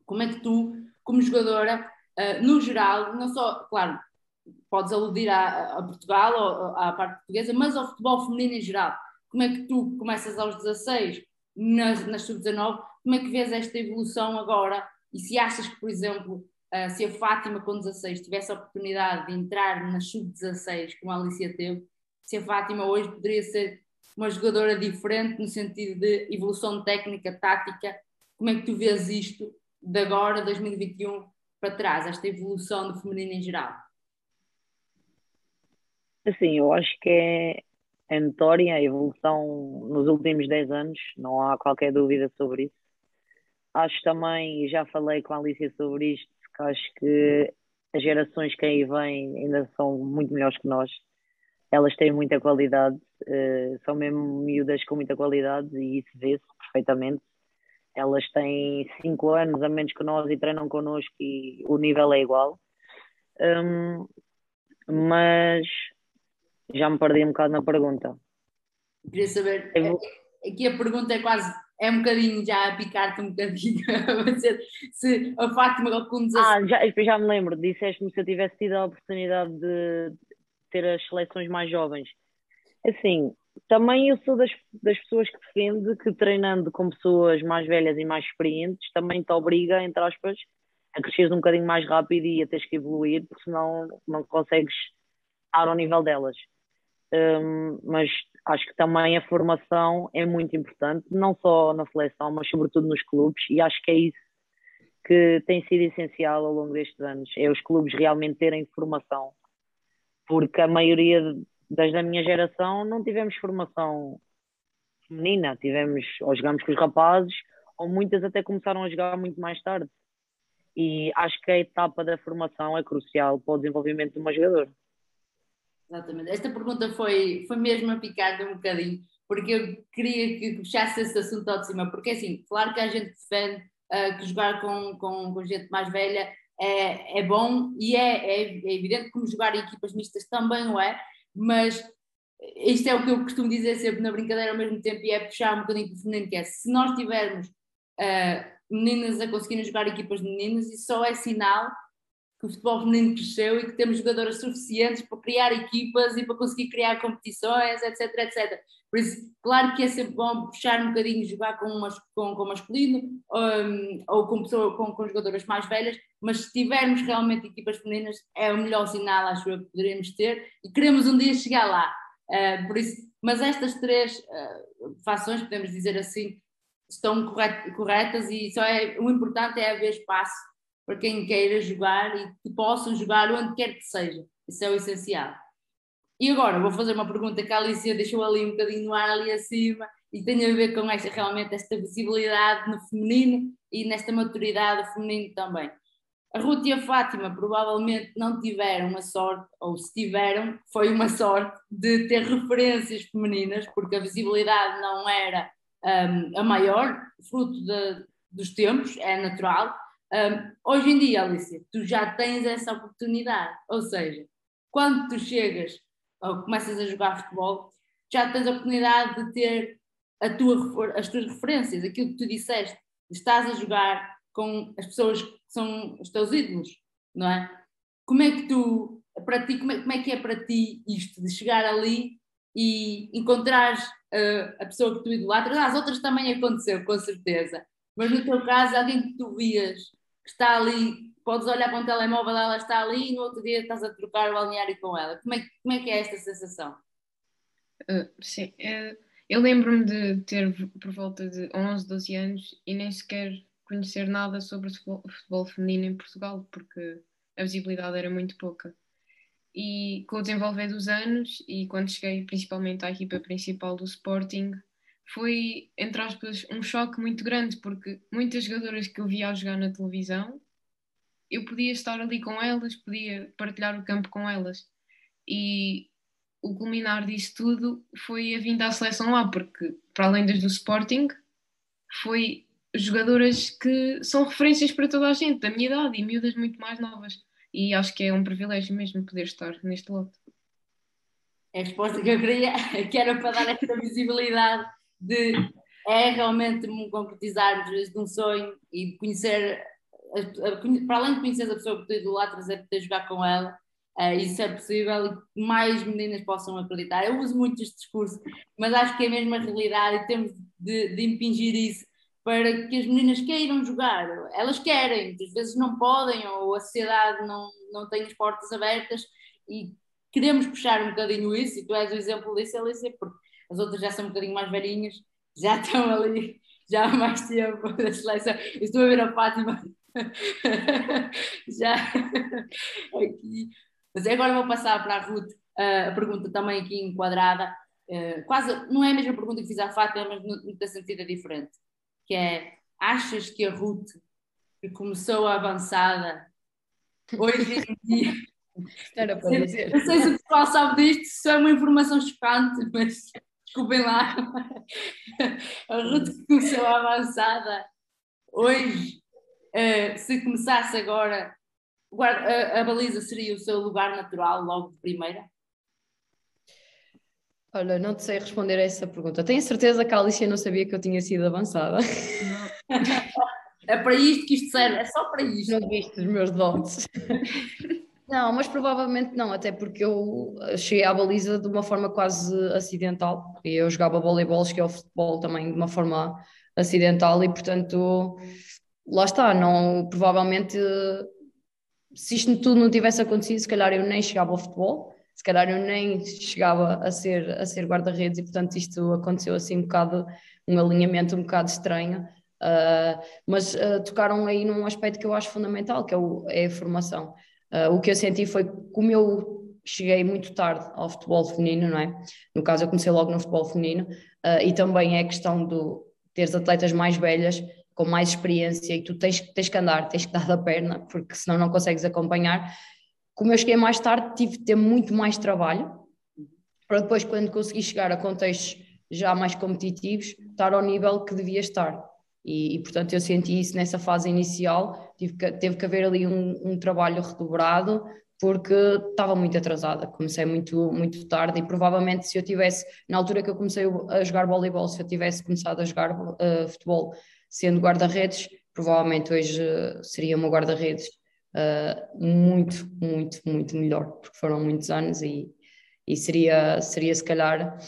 como é que tu, como jogadora, eh, no geral, não só, claro, podes aludir a, a Portugal, ou, à parte portuguesa, mas ao futebol feminino em geral. Como é que tu começas aos 16, nas, nas sub-19, como é que vês esta evolução agora? E se achas que, por exemplo, Uh, se a Fátima com 16 tivesse a oportunidade de entrar na sub-16 como a Alicia teve, se a Fátima hoje poderia ser uma jogadora diferente no sentido de evolução técnica, tática, como é que tu vês isto de agora, 2021, para trás, esta evolução do feminino em geral? Assim, eu acho que é, é notória a evolução nos últimos 10 anos, não há qualquer dúvida sobre isso. Acho também, já falei com a Alicia sobre isto, que acho que as gerações que aí vêm ainda são muito melhores que nós. Elas têm muita qualidade, uh, são mesmo miúdas com muita qualidade e isso vê-se perfeitamente. Elas têm 5 anos a menos que nós e treinam connosco e o nível é igual. Um, mas já me perdi um bocado na pergunta. Queria saber, aqui a pergunta é quase é um bocadinho já a picar-te um bocadinho se a Fátima com 16... Ah, já, já me lembro, disseste-me se eu tivesse tido a oportunidade de ter as seleções mais jovens. Assim, também eu sou das, das pessoas que defende que treinando com pessoas mais velhas e mais experientes também te obriga, entre aspas, a cresceres um bocadinho mais rápido e a teres que evoluir, porque senão não consegues estar ao nível delas. Um, mas acho que também a formação é muito importante, não só na seleção, mas sobretudo nos clubes, e acho que é isso que tem sido essencial ao longo destes anos, é os clubes realmente terem formação, porque a maioria das da minha geração não tivemos formação feminina, tivemos, ou jogamos com os rapazes, ou muitas até começaram a jogar muito mais tarde. E acho que a etapa da formação é crucial para o desenvolvimento de uma jogadora. Exatamente. Esta pergunta foi, foi mesmo a picar um bocadinho, porque eu queria que puxasse esse assunto ao de cima, porque assim, claro que a gente defende uh, que jogar com, com, com, gente mais velha é, é bom e é, é, é evidente como jogar em equipas mistas também o é, mas isto é o que eu costumo dizer sempre na brincadeira ao mesmo tempo e é puxar um bocadinho para o feminino, que é se nós tivermos uh, meninas a conseguirem jogar equipas de meninas, isso só é sinal que o futebol feminino cresceu e que temos jogadoras suficientes para criar equipas e para conseguir criar competições, etc, etc. Por isso, claro que é sempre bom puxar um bocadinho, jogar com, umas, com, com masculino um, ou com, pessoa, com, com jogadoras mais velhas, mas se tivermos realmente equipas femininas, é o melhor sinal, acho eu, que poderemos ter e queremos um dia chegar lá. Uh, por isso, mas estas três uh, fações, podemos dizer assim, estão corretas e só é, o importante é haver espaço para quem queira jogar e que possam jogar onde quer que seja. Isso é o essencial. E agora vou fazer uma pergunta que a Alicia deixou ali um bocadinho no ar ali acima e tem a ver com esta, realmente esta visibilidade no feminino e nesta maturidade feminino também. A Ruth e a Fátima provavelmente não tiveram a sorte, ou se tiveram, foi uma sorte de ter referências femininas, porque a visibilidade não era um, a maior, fruto de, dos tempos, é natural, um, hoje em dia, Alicia, tu já tens essa oportunidade, ou seja, quando tu chegas ou começas a jogar futebol, já tens a oportunidade de ter tua, as tuas referências, aquilo que tu disseste, estás a jogar com as pessoas que são os teus ídolos, não é? Como é que tu, para ti, como é, como é que é para ti isto de chegar ali e encontrares uh, a pessoa que tu idolatras? As outras também aconteceu, com certeza, mas no teu caso, alguém que tu vias está ali, podes olhar para um telemóvel, ela está ali e no outro dia estás a trocar o balneário com ela. Como é, como é que é esta sensação? Uh, sim, uh, eu lembro-me de ter por volta de 11, 12 anos e nem sequer conhecer nada sobre futebol, futebol feminino em Portugal, porque a visibilidade era muito pouca. E com o desenvolver dos anos e quando cheguei principalmente à equipa principal do Sporting, foi, entre aspas, um choque muito grande, porque muitas jogadoras que eu via a jogar na televisão, eu podia estar ali com elas, podia partilhar o campo com elas. E o culminar disso tudo foi a vinda à seleção lá, porque para além das do Sporting, foi jogadoras que são referências para toda a gente, da minha idade e miúdas muito mais novas. E acho que é um privilégio mesmo poder estar neste lote. É a resposta que eu queria, que era para dar esta visibilidade de é realmente concretizar de um sonho e conhecer, para além de conhecer a pessoa que tu idolatras, é poder jogar com ela. Uh, isso é possível e que mais meninas possam acreditar. Eu uso muito este discurso, mas acho que é mesmo a realidade e temos de, de impingir isso para que as meninas queiram jogar. Elas querem, às vezes não podem, ou a sociedade não, não tem as portas abertas e queremos puxar um bocadinho isso, e tu és o exemplo disso, Alicia, porque as outras já são um bocadinho mais velhinhas, já estão ali, já há mais tempo da seleção. estou a ver a Fátima já aqui. Mas agora vou passar para a Ruth a pergunta também aqui enquadrada. Uh, quase, não é a mesma pergunta que fiz à Fátima, mas no, no sentido é diferente. Que é, achas que a Ruth, que começou a avançada, hoje em dia... Era para dizer. Não sei se o pessoal sabe disto, se é uma informação chocante, mas desculpem lá, a Ruth começou a avançada hoje, uh, se começasse agora, a, a, baliza seria o seu lugar natural logo de primeira? Olha, não te sei responder a essa pergunta. Tenho certeza que a Alicia não sabia que eu tinha sido avançada. é para isto que isto serve, é só para isto. Não viste os meus dotes. Não, mas provavelmente não, até porque eu cheguei à baliza de uma forma quase acidental. E eu jogava voleibol, cheguei ao futebol também de uma forma acidental e, portanto, lá está. Não, provavelmente, se isto tudo não tivesse acontecido, se calhar eu nem chegava ao futebol, se calhar eu nem chegava a ser, a ser guarda-redes e, portanto, isto aconteceu assim um bocado, um alinhamento um bocado estranho. Uh, mas uh, tocaram aí num aspecto que eu acho fundamental, que é, o, é a formação. Uh, o que eu senti foi como eu cheguei muito tarde ao futebol feminino, não é? No caso, eu comecei logo no futebol feminino, uh, e também é a questão de teres atletas mais velhas, com mais experiência, e tu tens, tens que andar, tens que dar da perna, porque senão não consegues acompanhar. Como eu cheguei mais tarde, tive de ter muito mais trabalho, para depois, quando consegui chegar a contextos já mais competitivos, estar ao nível que devia estar. E, e, portanto eu senti isso nessa fase inicial, tive que, teve que haver ali um, um trabalho redobrado porque estava muito atrasada, comecei muito, muito tarde e provavelmente se eu tivesse, na altura que eu comecei a jogar voleibol, se eu tivesse começado a jogar uh, futebol sendo guarda-redes, provavelmente hoje uh, seria uma guarda-redes uh, muito, muito, muito melhor, porque foram muitos anos e, e seria, seria se calhar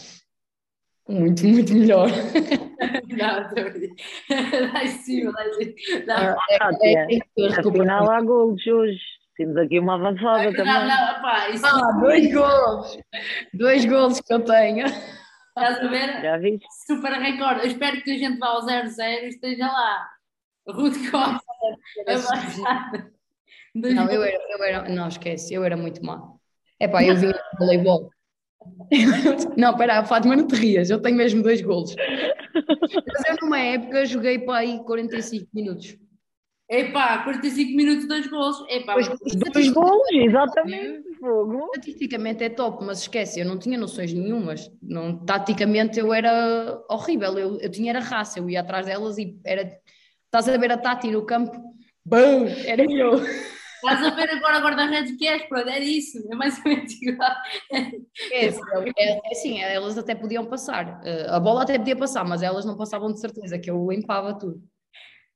muito, muito melhor. não, dá em cima, dá em cima. Afinal há golos hoje. Temos aqui uma avançada não, também. Não, não, pá, isso ah, dois golos. Dois golos que eu tenho. Estás a ver? Já viste? Super recorde. Eu espero que a gente vá ao 0-0 e esteja lá. Ruth Costa. Não, eu era, eu era, não esquece, eu era muito má. É pá, eu vi voleibol não, espera, Fátima, não te rias, eu tenho mesmo dois golos. Mas eu numa época joguei para aí 45 minutos. Epá, 45 minutos, dois golos. Epá, dois, dois golos, exatamente. Fogo. Estatisticamente é top, mas esquece, eu não tinha noções nenhumas. Não, taticamente eu era horrível, eu, eu tinha era raça, eu ia atrás delas e era. Estás a ver a Tati no campo? Bum, era eu. Estás a ver agora guarda-redes que és, pronto, é isso, é mais ou menos igual. É, é, é assim, elas até podiam passar, eh, a bola até podia passar, mas elas não passavam de certeza, que eu limpava tudo.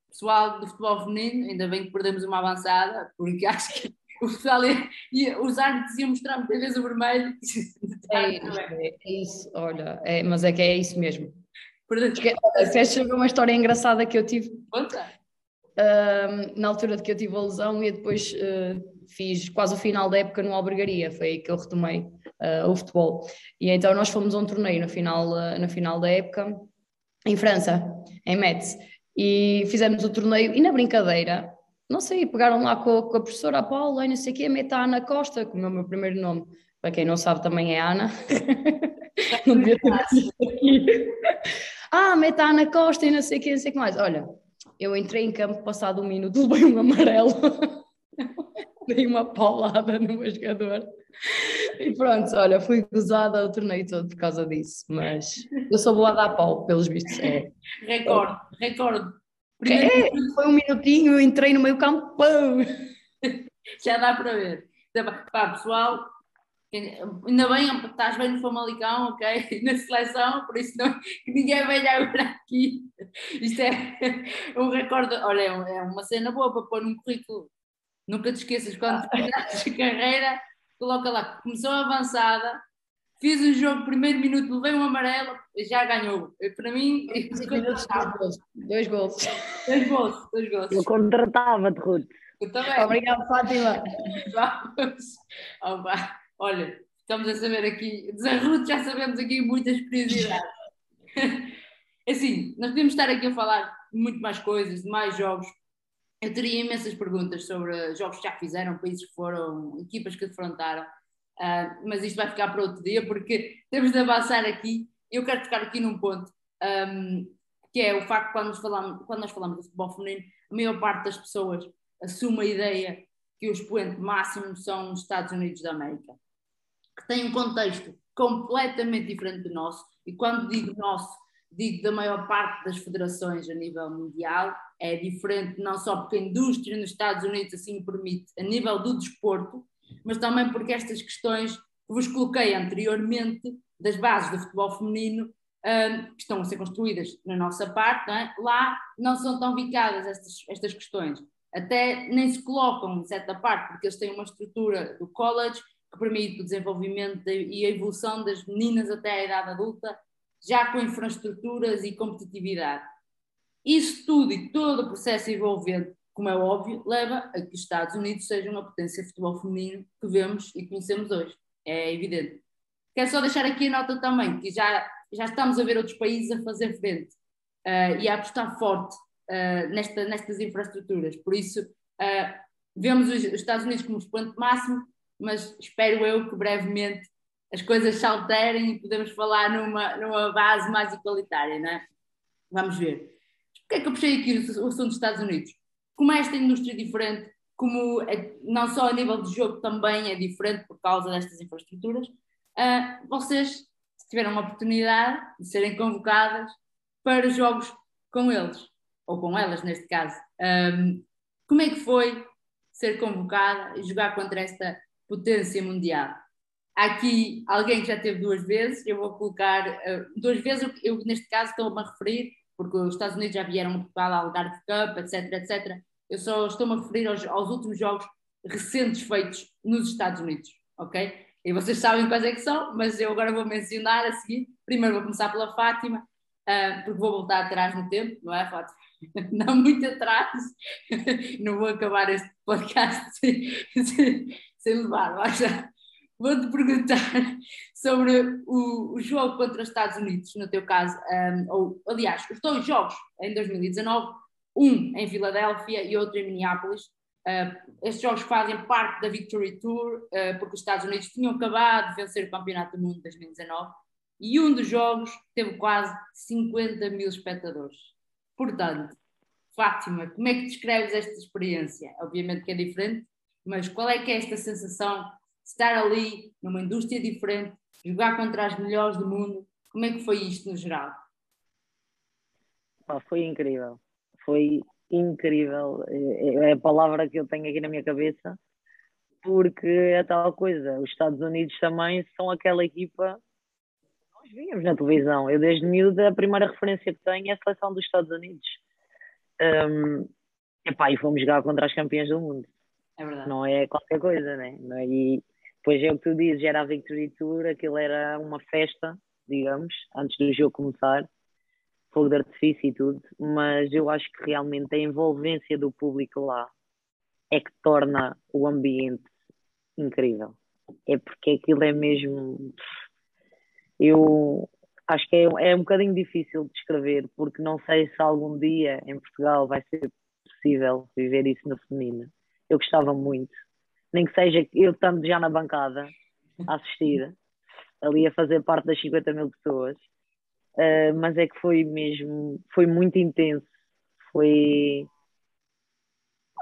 Pessoal do futebol feminino, ainda bem que perdemos uma avançada, porque acho que o pessoal ia, ia, os árbitros iam mostrar muitas vezes o vermelho. É, é, é isso, olha, é, mas é que é isso mesmo. Queres saber uma história engraçada que eu tive? Conta uh, na altura de que eu tive a lesão e depois uh, fiz quase o final da época no Albergaria, foi aí que eu retomei uh, o futebol. E então nós fomos a um torneio no final, uh, no final da época, em França, em Metz, e fizemos o torneio, e na brincadeira, não sei, pegaram lá com, com a professora Paula e não sei o quê, meta Ana Costa, como é o meu primeiro nome, para quem não sabe também é Ana. não devia ter aqui. ah, meta Ana Costa e não sei o quê, não sei o que mais. Olha, eu entrei em campo, passado um minuto, levei um amarelo. Dei uma paulada no meu jogador. E pronto, olha, fui gozada o torneio todo por causa disso, mas eu sou boa a dar pau, pelos vistos. É. Recorde, recorde. É, foi um minutinho, eu entrei no meio campo, pão. Já dá para ver. Pá, pessoal, ainda bem, estás bem no Famalicão, ok? Na seleção, por isso não, que ninguém venha agora aqui. Isto é um recorde, olha, é, é uma cena boa para pôr num currículo. Nunca te esqueças, quando terminaste a carreira, coloca lá, começou avançada, fiz o jogo, primeiro minuto, levei um amarelo, já ganhou. Para mim, dois gols. Dois gols, dois gols. Eu contratava-te, Ruth. Obrigada, Fátima. Vamos. Opa. Olha, estamos a saber aqui, de Ruth já sabemos aqui muitas curiosidades. assim, nós podemos estar aqui a falar muito mais coisas, de mais jogos, eu teria imensas perguntas sobre jogos que já fizeram, países que foram, equipas que defrontaram, uh, mas isto vai ficar para outro dia porque temos de avançar aqui. Eu quero tocar aqui num ponto, um, que é o facto que quando falamos, quando nós falamos de futebol feminino, a maior parte das pessoas assume a ideia que o expoente máximo são os Estados Unidos da América, que têm um contexto completamente diferente do nosso, e quando digo nosso, digo da maior parte das federações a nível mundial, é diferente não só porque a indústria nos Estados Unidos assim permite, a nível do desporto, mas também porque estas questões que vos coloquei anteriormente, das bases do futebol feminino, um, que estão a ser construídas na nossa parte, não é? lá não são tão vicadas estas, estas questões. Até nem se colocam, em certa parte, porque eles têm uma estrutura do college que permite o desenvolvimento e a evolução das meninas até a idade adulta já com infraestruturas e competitividade. Isso tudo e todo o processo envolvente, como é óbvio, leva a que os Estados Unidos sejam a potência de futebol feminino que vemos e conhecemos hoje. É evidente. Quero só deixar aqui a nota também que já, já estamos a ver outros países a fazer frente uh, e a apostar forte uh, nesta, nestas infraestruturas. Por isso, uh, vemos os, os Estados Unidos como expoente máximo, mas espero eu que brevemente as coisas se alterem e podemos falar numa, numa base mais igualitária, não é? Vamos ver. Porquê é que eu puxei aqui o, assunto dos Estados Unidos? Como é esta indústria diferente, como é, não só a nível de jogo também é diferente por causa destas infraestruturas, uh, vocês tiveram uma oportunidade de serem convocadas para jogos com eles, ou com elas neste caso. Um, como é que foi ser convocada e jogar contra esta potência mundial? Aqui alguém que já teve duas vezes, eu vou colocar uh, duas vezes, eu, eu neste caso estou-me a referir, porque os Estados Unidos já vieram a Portugal ao Algarve Cup, etc, etc. Eu só estou-me a referir aos, aos, últimos jogos recentes feitos nos Estados Unidos, ok? E vocês sabem quais é que são, mas eu agora vou mencionar a seguir. Primeiro vou começar pela Fátima, uh, porque vou voltar atrás no tempo, não é, Fátima? Não muito atrás, não vou acabar este podcast sem, levar, vou-te perguntar sobre o, o, jogo contra os Estados Unidos, no teu caso, um, ou aliás, os dois jogos em 2019, um em Filadélfia e outro em Minneapolis. Uh, estes jogos fazem parte da Victory Tour, uh, porque os Estados Unidos tinham acabado de vencer o Campeonato do Mundo de 2019 e um dos jogos teve quase 50 mil espectadores. Portanto, Fátima, como é que descreves esta experiência? Obviamente que é diferente, mas qual é que é esta sensação estar ali numa indústria diferente, jogar contra as melhores do mundo. Como é que foi isto no geral? Oh, foi incrível, foi incrível. É, é a palavra que eu tenho aqui na minha cabeça, porque é tal coisa. Os Estados Unidos também são aquela equipa nós víamos na televisão. Eu, desde miúda, a primeira referência que tenho é a seleção dos Estados Unidos. Um, epá, e fomos jogar contra as campeãs do mundo. É verdade. Não é qualquer coisa, né? E, Pois é o que tu dizes, era a Victory Tour, aquilo era uma festa, digamos, antes do jogo começar, fogo de artifício e tudo, mas eu acho que realmente a envolvência do público lá é que torna o ambiente incrível. é porque aquilo é mesmo. Eu acho que é, é um bocadinho difícil de descrever, porque não sei se algum dia em Portugal vai ser possível viver isso na feminina. Eu gostava muito, nem que seja eu estando já na bancada a assistir, ali a fazer parte das 50 mil pessoas, uh, mas é que foi mesmo, foi muito intenso, foi.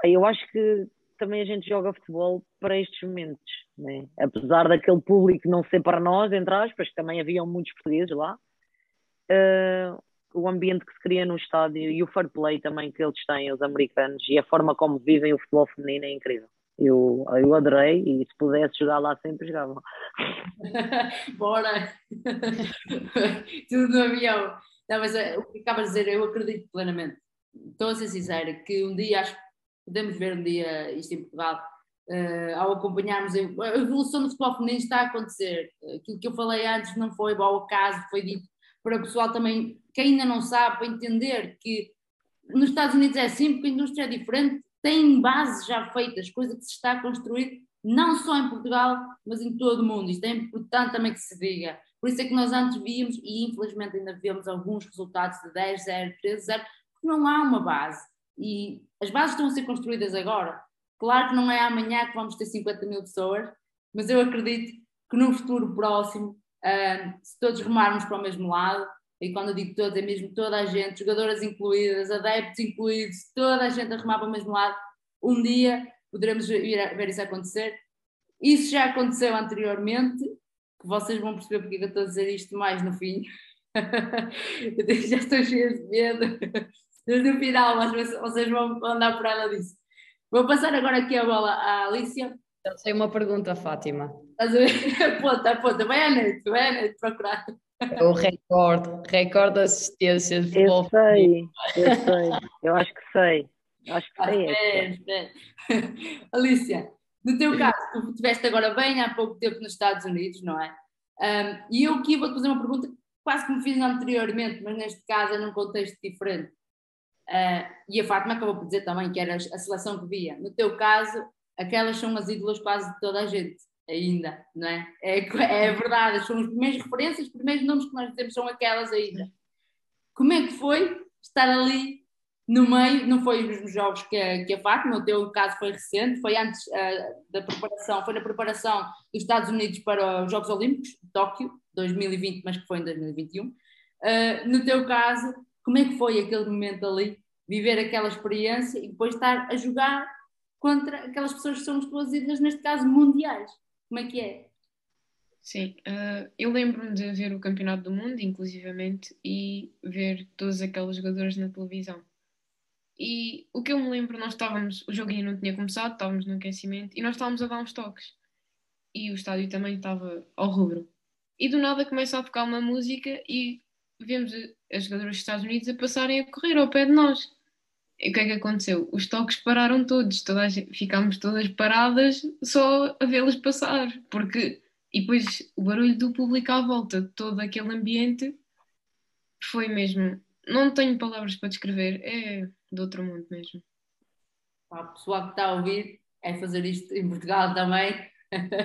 Eu acho que também a gente joga futebol para estes momentos, né? apesar daquele público não ser para nós, entre aspas, que também haviam muitos portugueses lá, uh, o ambiente que se cria no estádio e o fair play também que eles têm, os americanos, e a forma como vivem o futebol feminino é incrível. Eu, eu adorei e se pudesse jogar lá sempre jogava. Bora! Tudo no avião. Não, mas eh, o que acabas de dizer, eu acredito plenamente. Estou a ser sincera, que um dia acho que podemos ver um dia isto em Portugal, uh, ao acompanharmos a evolução do futebol feminino está a acontecer. Aquilo que eu falei antes não foi ao acaso, foi dito para o pessoal também, que ainda não sabe, para entender que nos Estados Unidos é assim, porque a indústria é diferente, tem bases já feitas, coisa que se está a construir não só em Portugal, mas em todo o mundo. Isto é importante também que se diga. Por isso é que nós antes víamos, e infelizmente ainda vemos alguns resultados de 10, 0, 13, 0, porque não há uma base. E as bases estão a ser construídas agora. Claro que não é amanhã que vamos ter 50 mil pessoas, mas eu acredito que num futuro próximo, uh, se todos remarmos para o mesmo lado, e quando eu digo todos, é mesmo toda a gente, jogadoras incluídas, adeptos incluídos, toda a gente a remar para o mesmo lado, um dia poderemos ver, ver isso acontecer. Isso já aconteceu anteriormente, que vocês vão perceber porque eu estou a dizer isto mais no fim. já estou cheia de medo. No final, mas vocês vão andar por ela disso. Vou passar agora aqui a bola à Alicia. Eu sei uma pergunta, Fátima. Estás a ver? Aponta, aponta, vai à noite, vai à noite procurar. É o recorde, recorde de assistência de. Eu sei, eu sei, eu acho que sei. Acho que sei. É, Alicia, no teu caso, tu estiveste agora bem há pouco tempo nos Estados Unidos, não é? Um, e eu aqui vou-te fazer uma pergunta quase que me fiz anteriormente, mas neste caso é num contexto diferente. Uh, e a Fátima acabou por dizer também que era a seleção que via. No teu caso, aquelas são as ídolas quase de toda a gente ainda, não é? É, é verdade, são as primeiras referências, os primeiros nomes que nós dizemos são aquelas ainda. Como é que foi estar ali no meio? Não foi nos jogos que a, que a Fátima, o teu caso foi recente, foi antes uh, da preparação, foi na preparação dos Estados Unidos para os Jogos Olímpicos, de Tóquio, 2020, mas que foi em 2021. Uh, ah, no teu caso, como é que foi aquele momento ali, viver aquela experiência e depois estar a jogar contra aquelas pessoas que são as tuas ídolas, neste caso mundiais? Como é que é? Sim, uh, eu lembro-me de ver o Campeonato do Mundo, inclusivamente, e ver todas aquelas jogadoras na televisão. E o que eu me lembro, nós estávamos, o jogo ainda não tinha começado, estávamos no aquecimento e nós estávamos a dar uns toques. E o estádio também estava ao rubro. E do nada começa a tocar uma música e vemos as jogadoras dos Estados Unidos a passarem a correr ao pé de nós. E o que é que aconteceu? Os toques pararam todos, toda gente, ficámos todas paradas só a vê-las passar, porque e depois o barulho do público à volta, todo aquele ambiente foi mesmo. Não tenho palavras para descrever, é de outro mundo mesmo. Para o pessoal que está a ouvir, é fazer isto em Portugal também.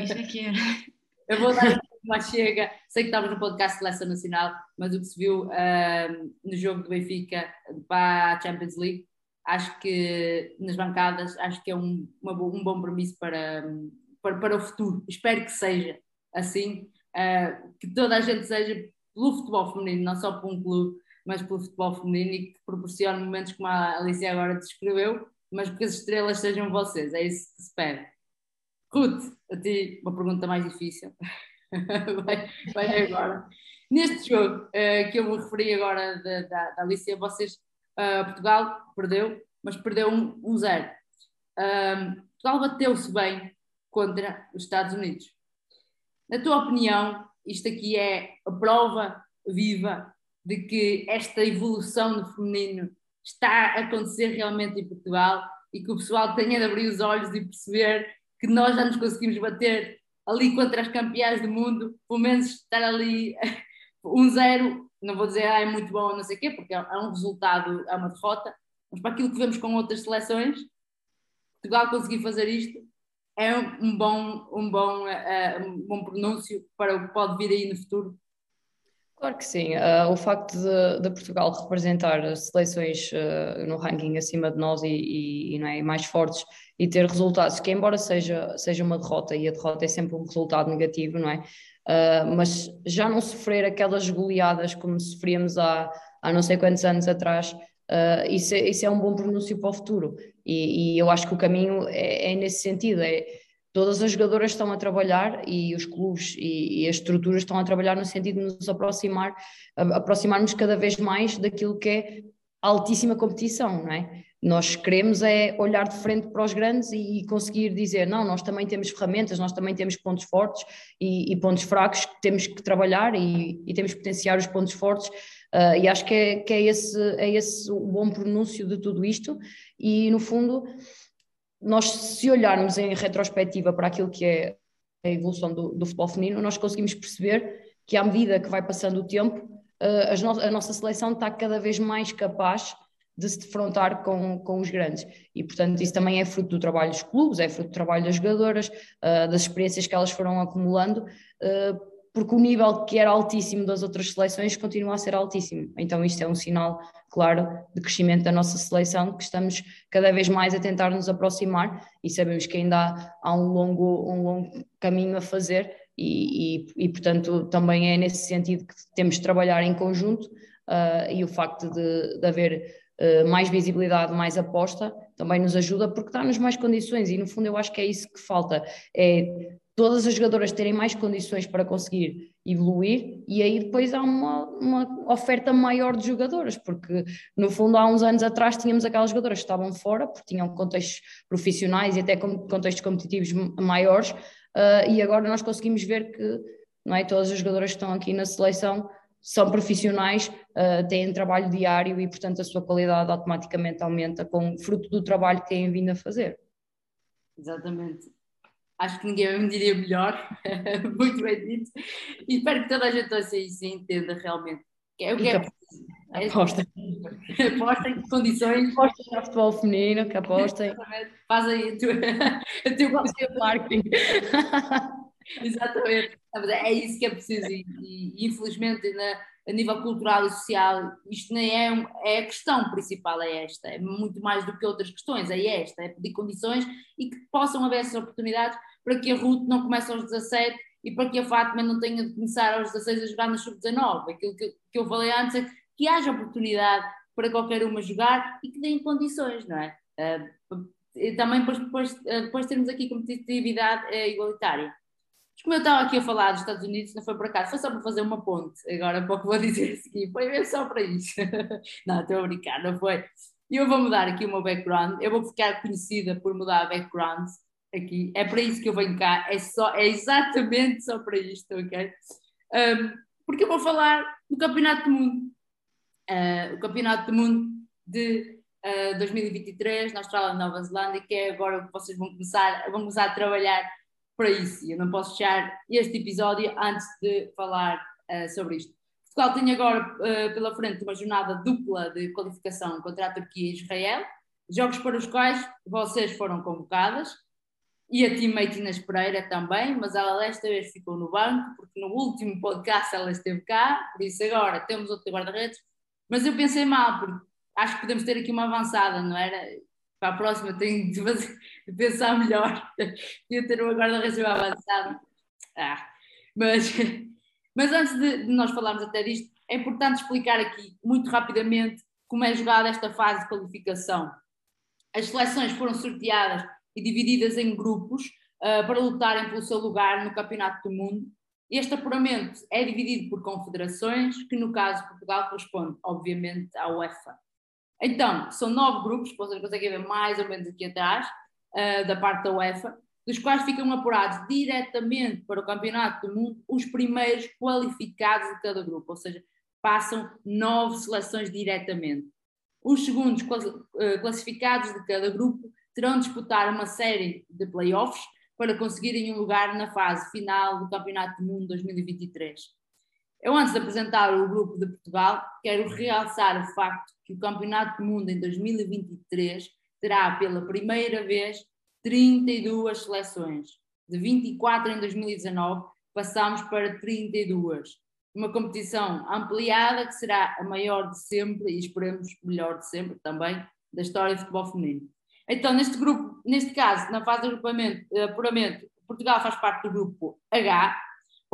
Isto é que era. Eu vou dar uma chega. Sei que estávamos no podcast de Seleção Nacional, mas o que se viu uh, no jogo do Benfica para a Champions League acho que nas bancadas acho que é um, uma, um bom permisso para, para, para o futuro. Espero que seja assim, uh, que toda a gente seja pelo futebol feminino, não só por um clube, mas pelo futebol feminino e que proporcione momentos como a Alicia agora descreveu, mas que as estrelas sejam vocês, é isso que pede. Ruth, a ti uma pergunta mais difícil. vai, vai agora. Neste jogo uh, que eu me referi agora da Alicia, vocês Uh, Portugal perdeu, mas perdeu 1-0. Um, um zero. uh, Portugal bateu-se bem contra os Estados Unidos. Na tua opinião, isto aqui é a prova viva de que esta evolução no feminino está a acontecer realmente em Portugal e que o pessoal tenha de abrir os olhos e perceber que nós já nos conseguimos bater ali contra as campeãs do mundo, pelo menos estar ali 1-0 não vou dizer ah, é muito bom, não sei o quê, porque é, é um resultado, é uma derrota, mas para aquilo que vemos com outras seleções, Portugal conseguir fazer isto, é um bom, um bom, uh, um bom pronúncio para o que pode vir aí no futuro? Claro que sim. Uh, o facto de, de, Portugal representar seleções uh, no ranking acima de nós e, e, e, não é, mais fortes e ter resultados que, embora seja, seja uma derrota, e a derrota é sempre um resultado negativo, não é? Uh, mas já não sofrer aquelas goleadas como sofríamos há, há não sei quantos anos atrás, uh, isso, é, isso é um bom pronúncio para o futuro. E, e eu acho que o caminho é, é, nesse sentido: é todas as jogadoras estão a trabalhar e os clubes e, e as estruturas estão a trabalhar no sentido de nos aproximar, aproximarmos cada vez mais daquilo que é altíssima competição, não é? Nós queremos é olhar de frente para os grandes e, conseguir dizer, não, nós também temos ferramentas, nós também temos pontos fortes e, e pontos fracos que temos que trabalhar e, e temos que potenciar os pontos fortes. Uh, e acho que, é, que é, esse, é esse o bom pronúncio de tudo isto. E no fundo nós se olharmos em retrospectiva para aquilo que é a evolução do, do futebol feminino, nós conseguimos perceber que à medida que vai passando o tempo, uh, no a nossa seleção está cada vez mais capaz de se defrontar com, com os grandes. E, portanto, isso também é fruto do trabalho dos clubes, é fruto do trabalho das jogadoras, uh, das experiências que elas foram acumulando, uh, porque o nível que era altíssimo das outras seleções continua a ser altíssimo. Então, isto é um sinal, claro, de crescimento da nossa seleção, que estamos cada vez mais a tentar nos aproximar e sabemos que ainda há, há um, longo, um longo caminho a fazer. E, e, e, portanto, também é nesse sentido que temos de trabalhar em conjunto uh, e o facto de, de haver mais visibilidade, mais aposta, também nos ajuda porque dá-nos mais condições e no fundo eu acho que é isso que falta, é todas as jogadoras terem mais condições para conseguir evoluir e aí depois há uma, uma oferta maior de jogadoras, porque no fundo há uns anos atrás tínhamos aquelas jogadoras que estavam fora, porque tinham contextos profissionais e até contextos competitivos maiores, uh, e agora nós conseguimos ver que não é, todas as jogadoras que estão aqui na seleção são profissionais, uh, têm trabalho diário e, portanto, a sua qualidade automaticamente aumenta com fruto do trabalho que têm vindo a fazer. Exatamente. Acho que ninguém me diria melhor, muito bem dito, e espero que toda a gente ouça isso e entenda realmente. É o que é preciso. É apostem. apostem em condições. Apostem no futebol feminino, que apostem. Fazem o teu, o marketing. Exatamente. É isso que é preciso e, e infelizmente na, a nível cultural e social isto nem é, é a questão principal é esta, é muito mais do que outras questões, é esta, é pedir condições e que possam haver essas oportunidades para que a Ruth não comece aos 17 e para que a Fátima não tenha de começar aos 16 a jogar na sub-19. Aquilo que, que eu falei antes é que haja oportunidade para qualquer uma jogar e que deem condições, não é? Uh, também depois, depois, depois termos aqui competitividade uh, igualitária. Como eu estava aqui a falar dos Estados Unidos, não foi por acaso, foi só para fazer uma ponte. Agora, para o que vou dizer a seguir, foi mesmo só para isso. não, estou a brincar, não foi. E eu vou mudar aqui o meu background, eu vou ficar conhecida por mudar background aqui. É para isso que eu venho cá, é, só, é exatamente só para isto, ok? Um, porque eu vou falar do Campeonato do Mundo. Uh, o Campeonato do Mundo de uh, 2023 na Austrália e Nova Zelândia, que é agora que vocês vão começar, vão começar a trabalhar para isso. Eu não posso fechar este episódio antes de falar uh, sobre isto. Portugal tem agora uh, pela frente uma jornada dupla de qualificação contra a Turquia e Israel, jogos para os quais vocês foram convocadas e a teammate Inês Pereira também, mas ela desta vez ficou no banco, porque no último podcast ela esteve cá, por isso agora temos outro guarda-redes, mas eu pensei mal, porque acho que podemos ter aqui uma avançada, não era? Para a próxima tenho de, fazer, de pensar melhor e ter uma guarda-redes avançada. Ah, mas, mas antes de, de, nós falarmos até disto, é importante explicar aqui, muito rapidamente, como é jogada esta fase de qualificação. As seleções foram sorteadas e divididas em grupos uh, para lutarem pelo seu lugar no Campeonato do Mundo. Este apuramento é dividido por confederações, que no caso de Portugal corresponde, obviamente, à UEFA. Então, são nove grupos, vocês conseguem ver mais ou menos aqui atrás, uh, da parte da UEFA, dos quais ficam apurados diretamente para o Campeonato do Mundo os primeiros qualificados de cada grupo, ou seja, passam nove seleções diretamente. Os segundos eh, classificados de cada grupo terão de disputar uma série de playoffs para conseguirem um lugar na fase final do Campeonato do Mundo 2023. Eu, antes de apresentar o grupo de Portugal, quero realçar o facto que o Campeonato do Mundo em 2023 terá pela primeira vez 32 seleções. De 24 em 2019, passámos para 32. Uma competição ampliada que será a maior de sempre e esperemos melhor de sempre também da história do futebol feminino. Então, neste grupo, neste caso, na fase de eh, apuramento, Portugal faz parte do grupo H,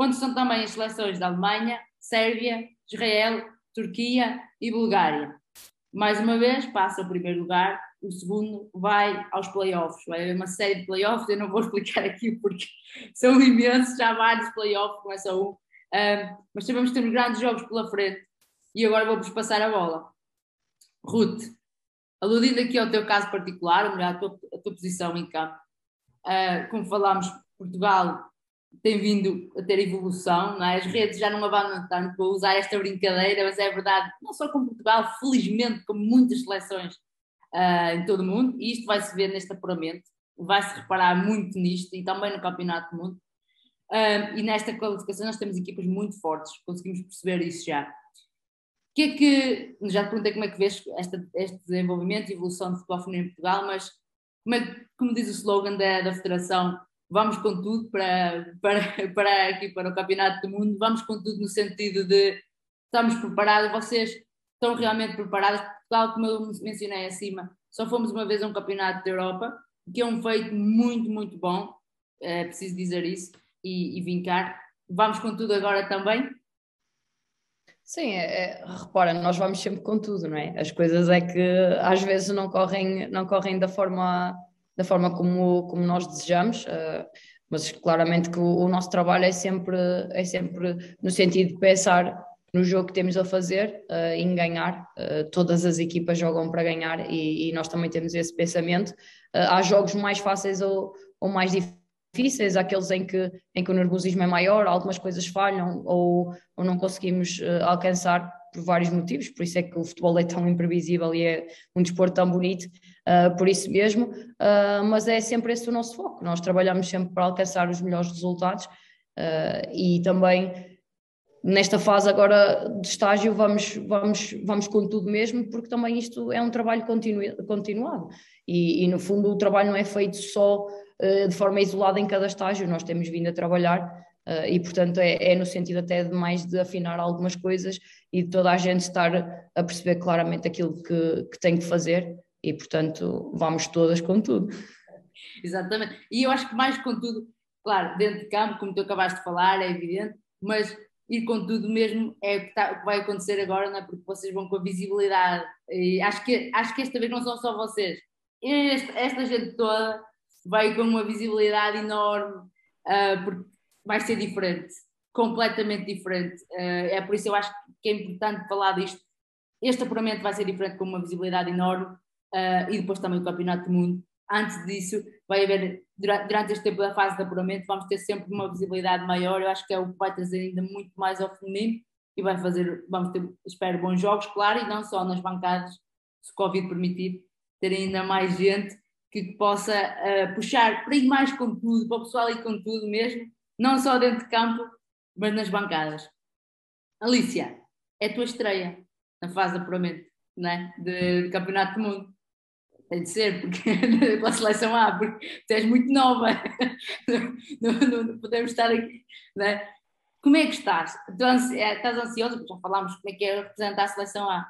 onde estão também as seleções da Alemanha, Sérvia, Israel, Turquia e Bulgária. Mais uma vez, passa o primeiro lugar, o segundo vai aos playoffs. Vai haver uma série de playoffs, eu não vou explicar aqui porque são imensos, já vários playoffs, não é um. mas sabemos que temos grandes jogos pela frente e agora vou-vos passar a bola. Ruth, aludindo aqui ao teu caso particular, ou melhor, a tua, tua posição em campo, uh, como falámos, Portugal tem vindo a ter evolução, não é? as redes já não abandonam tanto para usar esta brincadeira, mas é verdade, não só com Portugal, felizmente, como muitas seleções uh, em todo o mundo, e isto vai-se ver neste apuramento, vai-se reparar muito nisto e também no Campeonato do Mundo. Uh, e nesta qualificação nós temos equipas muito fortes, conseguimos perceber isso já. O que é que, já te perguntei como é que vês esta, este desenvolvimento e evolução de futebol feminino em Portugal, mas como, é, como diz o slogan da, da Federação, vamos com tudo para, para, para aqui para o Campeonato do Mundo, vamos com tudo no sentido de estamos preparados, vocês estão realmente preparados, tal como eu mencionei acima, só fomos uma vez a um Campeonato da Europa, que é um feito muito, muito bom, é preciso dizer isso e, e vincar. Vamos com tudo agora também? Sim, é, é, repara, nós vamos sempre com tudo, não é? As coisas é que às vezes não correm, não correm da forma da forma como, como nós desejamos, uh, mas claramente que o, nosso trabalho é sempre, é sempre no sentido de pensar no jogo que temos a fazer, uh, em ganhar. Uh, todas as equipas jogam para ganhar e nós também temos esse pensamento. há jogos mais fáceis ou, ou mais difíceis, aqueles em que, em que o nervosismo é maior, algumas coisas falham ou, ou não conseguimos alcançar por vários motivos, por isso é que o futebol é tão imprevisível e é um desporto tão bonito, uh, por isso mesmo, uh, mas é sempre esse o nosso foco, nós trabalhamos sempre para alcançar os melhores resultados. Uh, e também nesta fase agora de estágio vamos, vamos, vamos com tudo mesmo, porque também isto é um trabalho continu, continuado. E, e, no fundo o trabalho não é feito só de forma isolada em cada estágio, nós temos vindo a trabalhar Uh, e portanto é, é, no sentido até de mais de afinar algumas coisas e de toda a gente estar a perceber claramente aquilo que, que tem que fazer e portanto vamos todas com tudo. Exatamente, e eu acho que mais com tudo, claro, dentro de campo, como tu acabaste de falar, é evidente, mas ir com tudo mesmo é o que, tá, o que vai acontecer agora, não é? porque vocês vão com a visibilidade e acho que, acho que esta vez não são só vocês, esta, esta gente toda vai com uma visibilidade enorme, uh, porque vai ser diferente, completamente diferente. Uh, é por isso eu acho que é importante falar disto. Este apuramento vai ser diferente com uma visibilidade enorme uh, e depois também o Campeonato do Mundo. Antes disso, vai haver, durante este tempo da fase de apuramento, vamos ter sempre uma visibilidade maior. Eu acho que é o que vai trazer ainda muito mais ao feminino e vai fazer, vamos ter, espero, bons jogos, claro, e não só nas bancadas, se o Covid permitir, ter ainda mais gente que possa uh, puxar para ir mais com tudo, para o pessoal ir com tudo mesmo, não só dentro de campo, mas nas bancadas. Alicia, é a tua estreia na fase de apuramento né? de, de Campeonato do Mundo. Tem de ser, porque pela seleção A, porque tu és muito nova, não, não, não, podemos estar aqui. Né? Como é que estás? É, estás ansiosa? Já falámos como é que é representar a seleção A.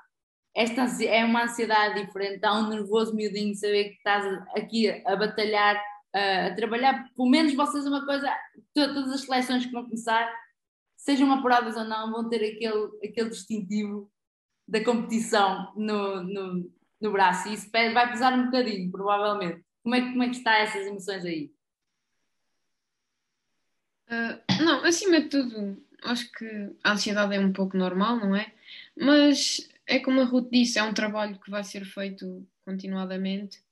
Esta é uma ansiedade diferente, há um nervoso miudinho saber que estás aqui a batalhar a trabalhar, pelo menos vocês uma coisa, todas as seleções que vão começar, sejam apuradas ou não, vão ter aquele, aquele distintivo da competição no, no, no braço e isso vai pesar um bocadinho, provavelmente. Como é, como é que está essas emoções aí? Uh, não, acima de tudo, acho que a ansiedade é um pouco normal, não é? Mas é como a Ruth disse, é um trabalho que vai ser feito continuadamente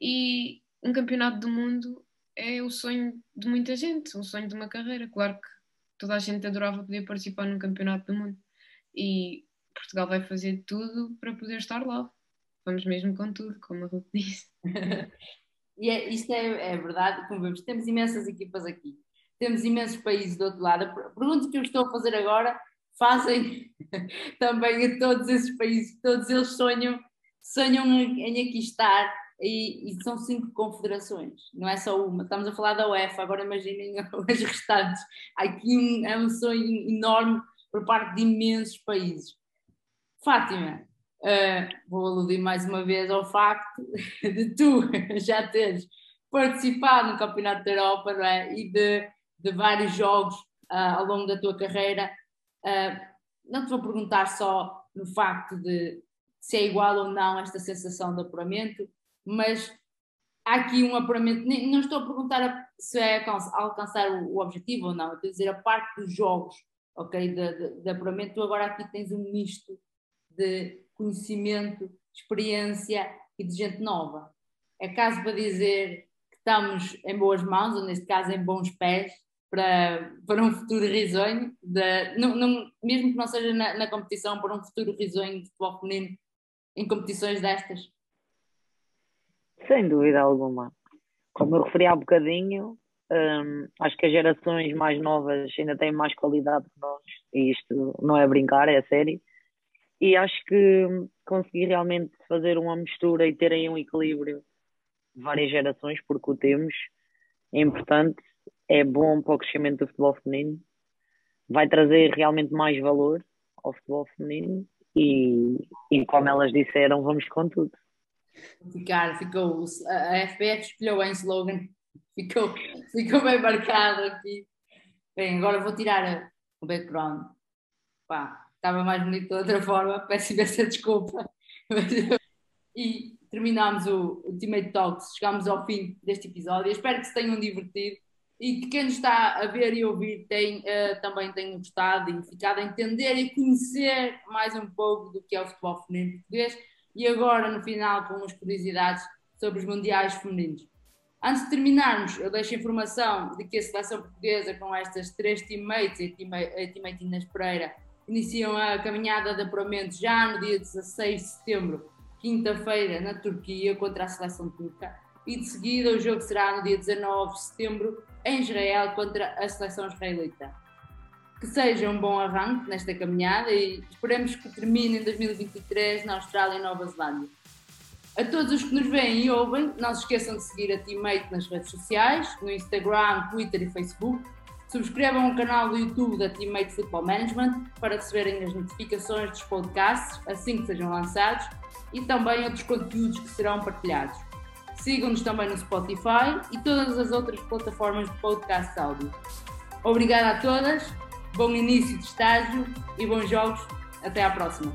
e um campeonato do mundo é o sonho de muita gente, o sonho de uma carreira. Claro que toda a gente adorava poder participar num campeonato do mundo e Portugal vai fazer tudo para poder estar lá. Vamos mesmo com tudo, como a Ruth disse. e é, isto é, é, verdade, como vemos, temos imensas equipas aqui, temos imensos países do outro lado. A pergunta que eu estou a fazer agora fazem também a todos esses países, todos eles sonham, sonham em aqui estar e, e, são cinco confederações, não é só uma. Estamos a falar da UEFA, agora imaginem as restantes. Aqui um, é um sonho enorme por parte de imensos países. Fátima, uh, vou aludir mais uma vez ao facto de tu já teres participado no Campeonato da Europa é? e de, de, vários jogos uh, ao longo da tua carreira. Uh, não te vou perguntar só no facto de se é igual ou não esta sensação de apuramento, mas há aqui um apuramento. Não estou a perguntar se é alcançar o objetivo ou não, estou a dizer a parte dos jogos, ok, de, de, de apuramento. Tu agora aqui tens um misto de conhecimento, experiência e de gente nova. É caso para dizer que estamos em boas mãos, ou neste caso em bons pés, para, para um futuro risonho, de, mesmo que não seja na, na competição, para um futuro risonho de futebol feminino em competições destas? Sem dúvida alguma. Como eu referi há bocadinho, hum, acho que as gerações mais novas ainda têm mais qualidade que nós, e isto não é brincar, é sério. E acho que conseguir realmente fazer uma mistura e terem um equilíbrio de várias gerações, porque o temos, é importante, é bom para o crescimento do futebol feminino, vai trazer realmente mais valor ao futebol feminino e, e como elas disseram, vamos com tudo. Ficar, ficou, a FPF escolheu em slogan, ficou, ficou bem marcado aqui. Bem, agora vou tirar o background. Pá, estava mais bonito de outra forma, peço imensa desculpa. e terminámos o, o Teammate Talks, chegámos ao fim deste episódio. espero que se tenham divertido e que quem nos está a ver e ouvir tem, uh, também tenha gostado e ficado a entender e conhecer mais um pouco do que é o futebol feminino português e agora no final com umas curiosidades sobre os mundiais femininos. Antes de terminarmos, eu deixo a informação de que a seleção portuguesa com estas três teammates e a teammate Inês Pereira iniciam a caminhada de apuramento já no dia 16 de setembro, quinta-feira, na Turquia, contra a seleção turca. E de seguida o jogo será no dia 19 de setembro, em Israel contra a seleção israelita. Que seja um bom arranque nesta caminhada e esperemos que termine em 2023 na Austrália e Nova Zelândia. A todos os que nos veem e ouvem, não se esqueçam de seguir a Teammate nas redes sociais, no Instagram, Twitter e Facebook. Subscrevam o canal do YouTube da Teammate Football Management para receberem as notificações dos podcasts assim que sejam lançados e também outros conteúdos que serão partilhados. Sigam-nos também no Spotify e todas as outras plataformas de podcast áudio. Obrigada a todas, bom início de estágio e bons jogos. Até à próxima.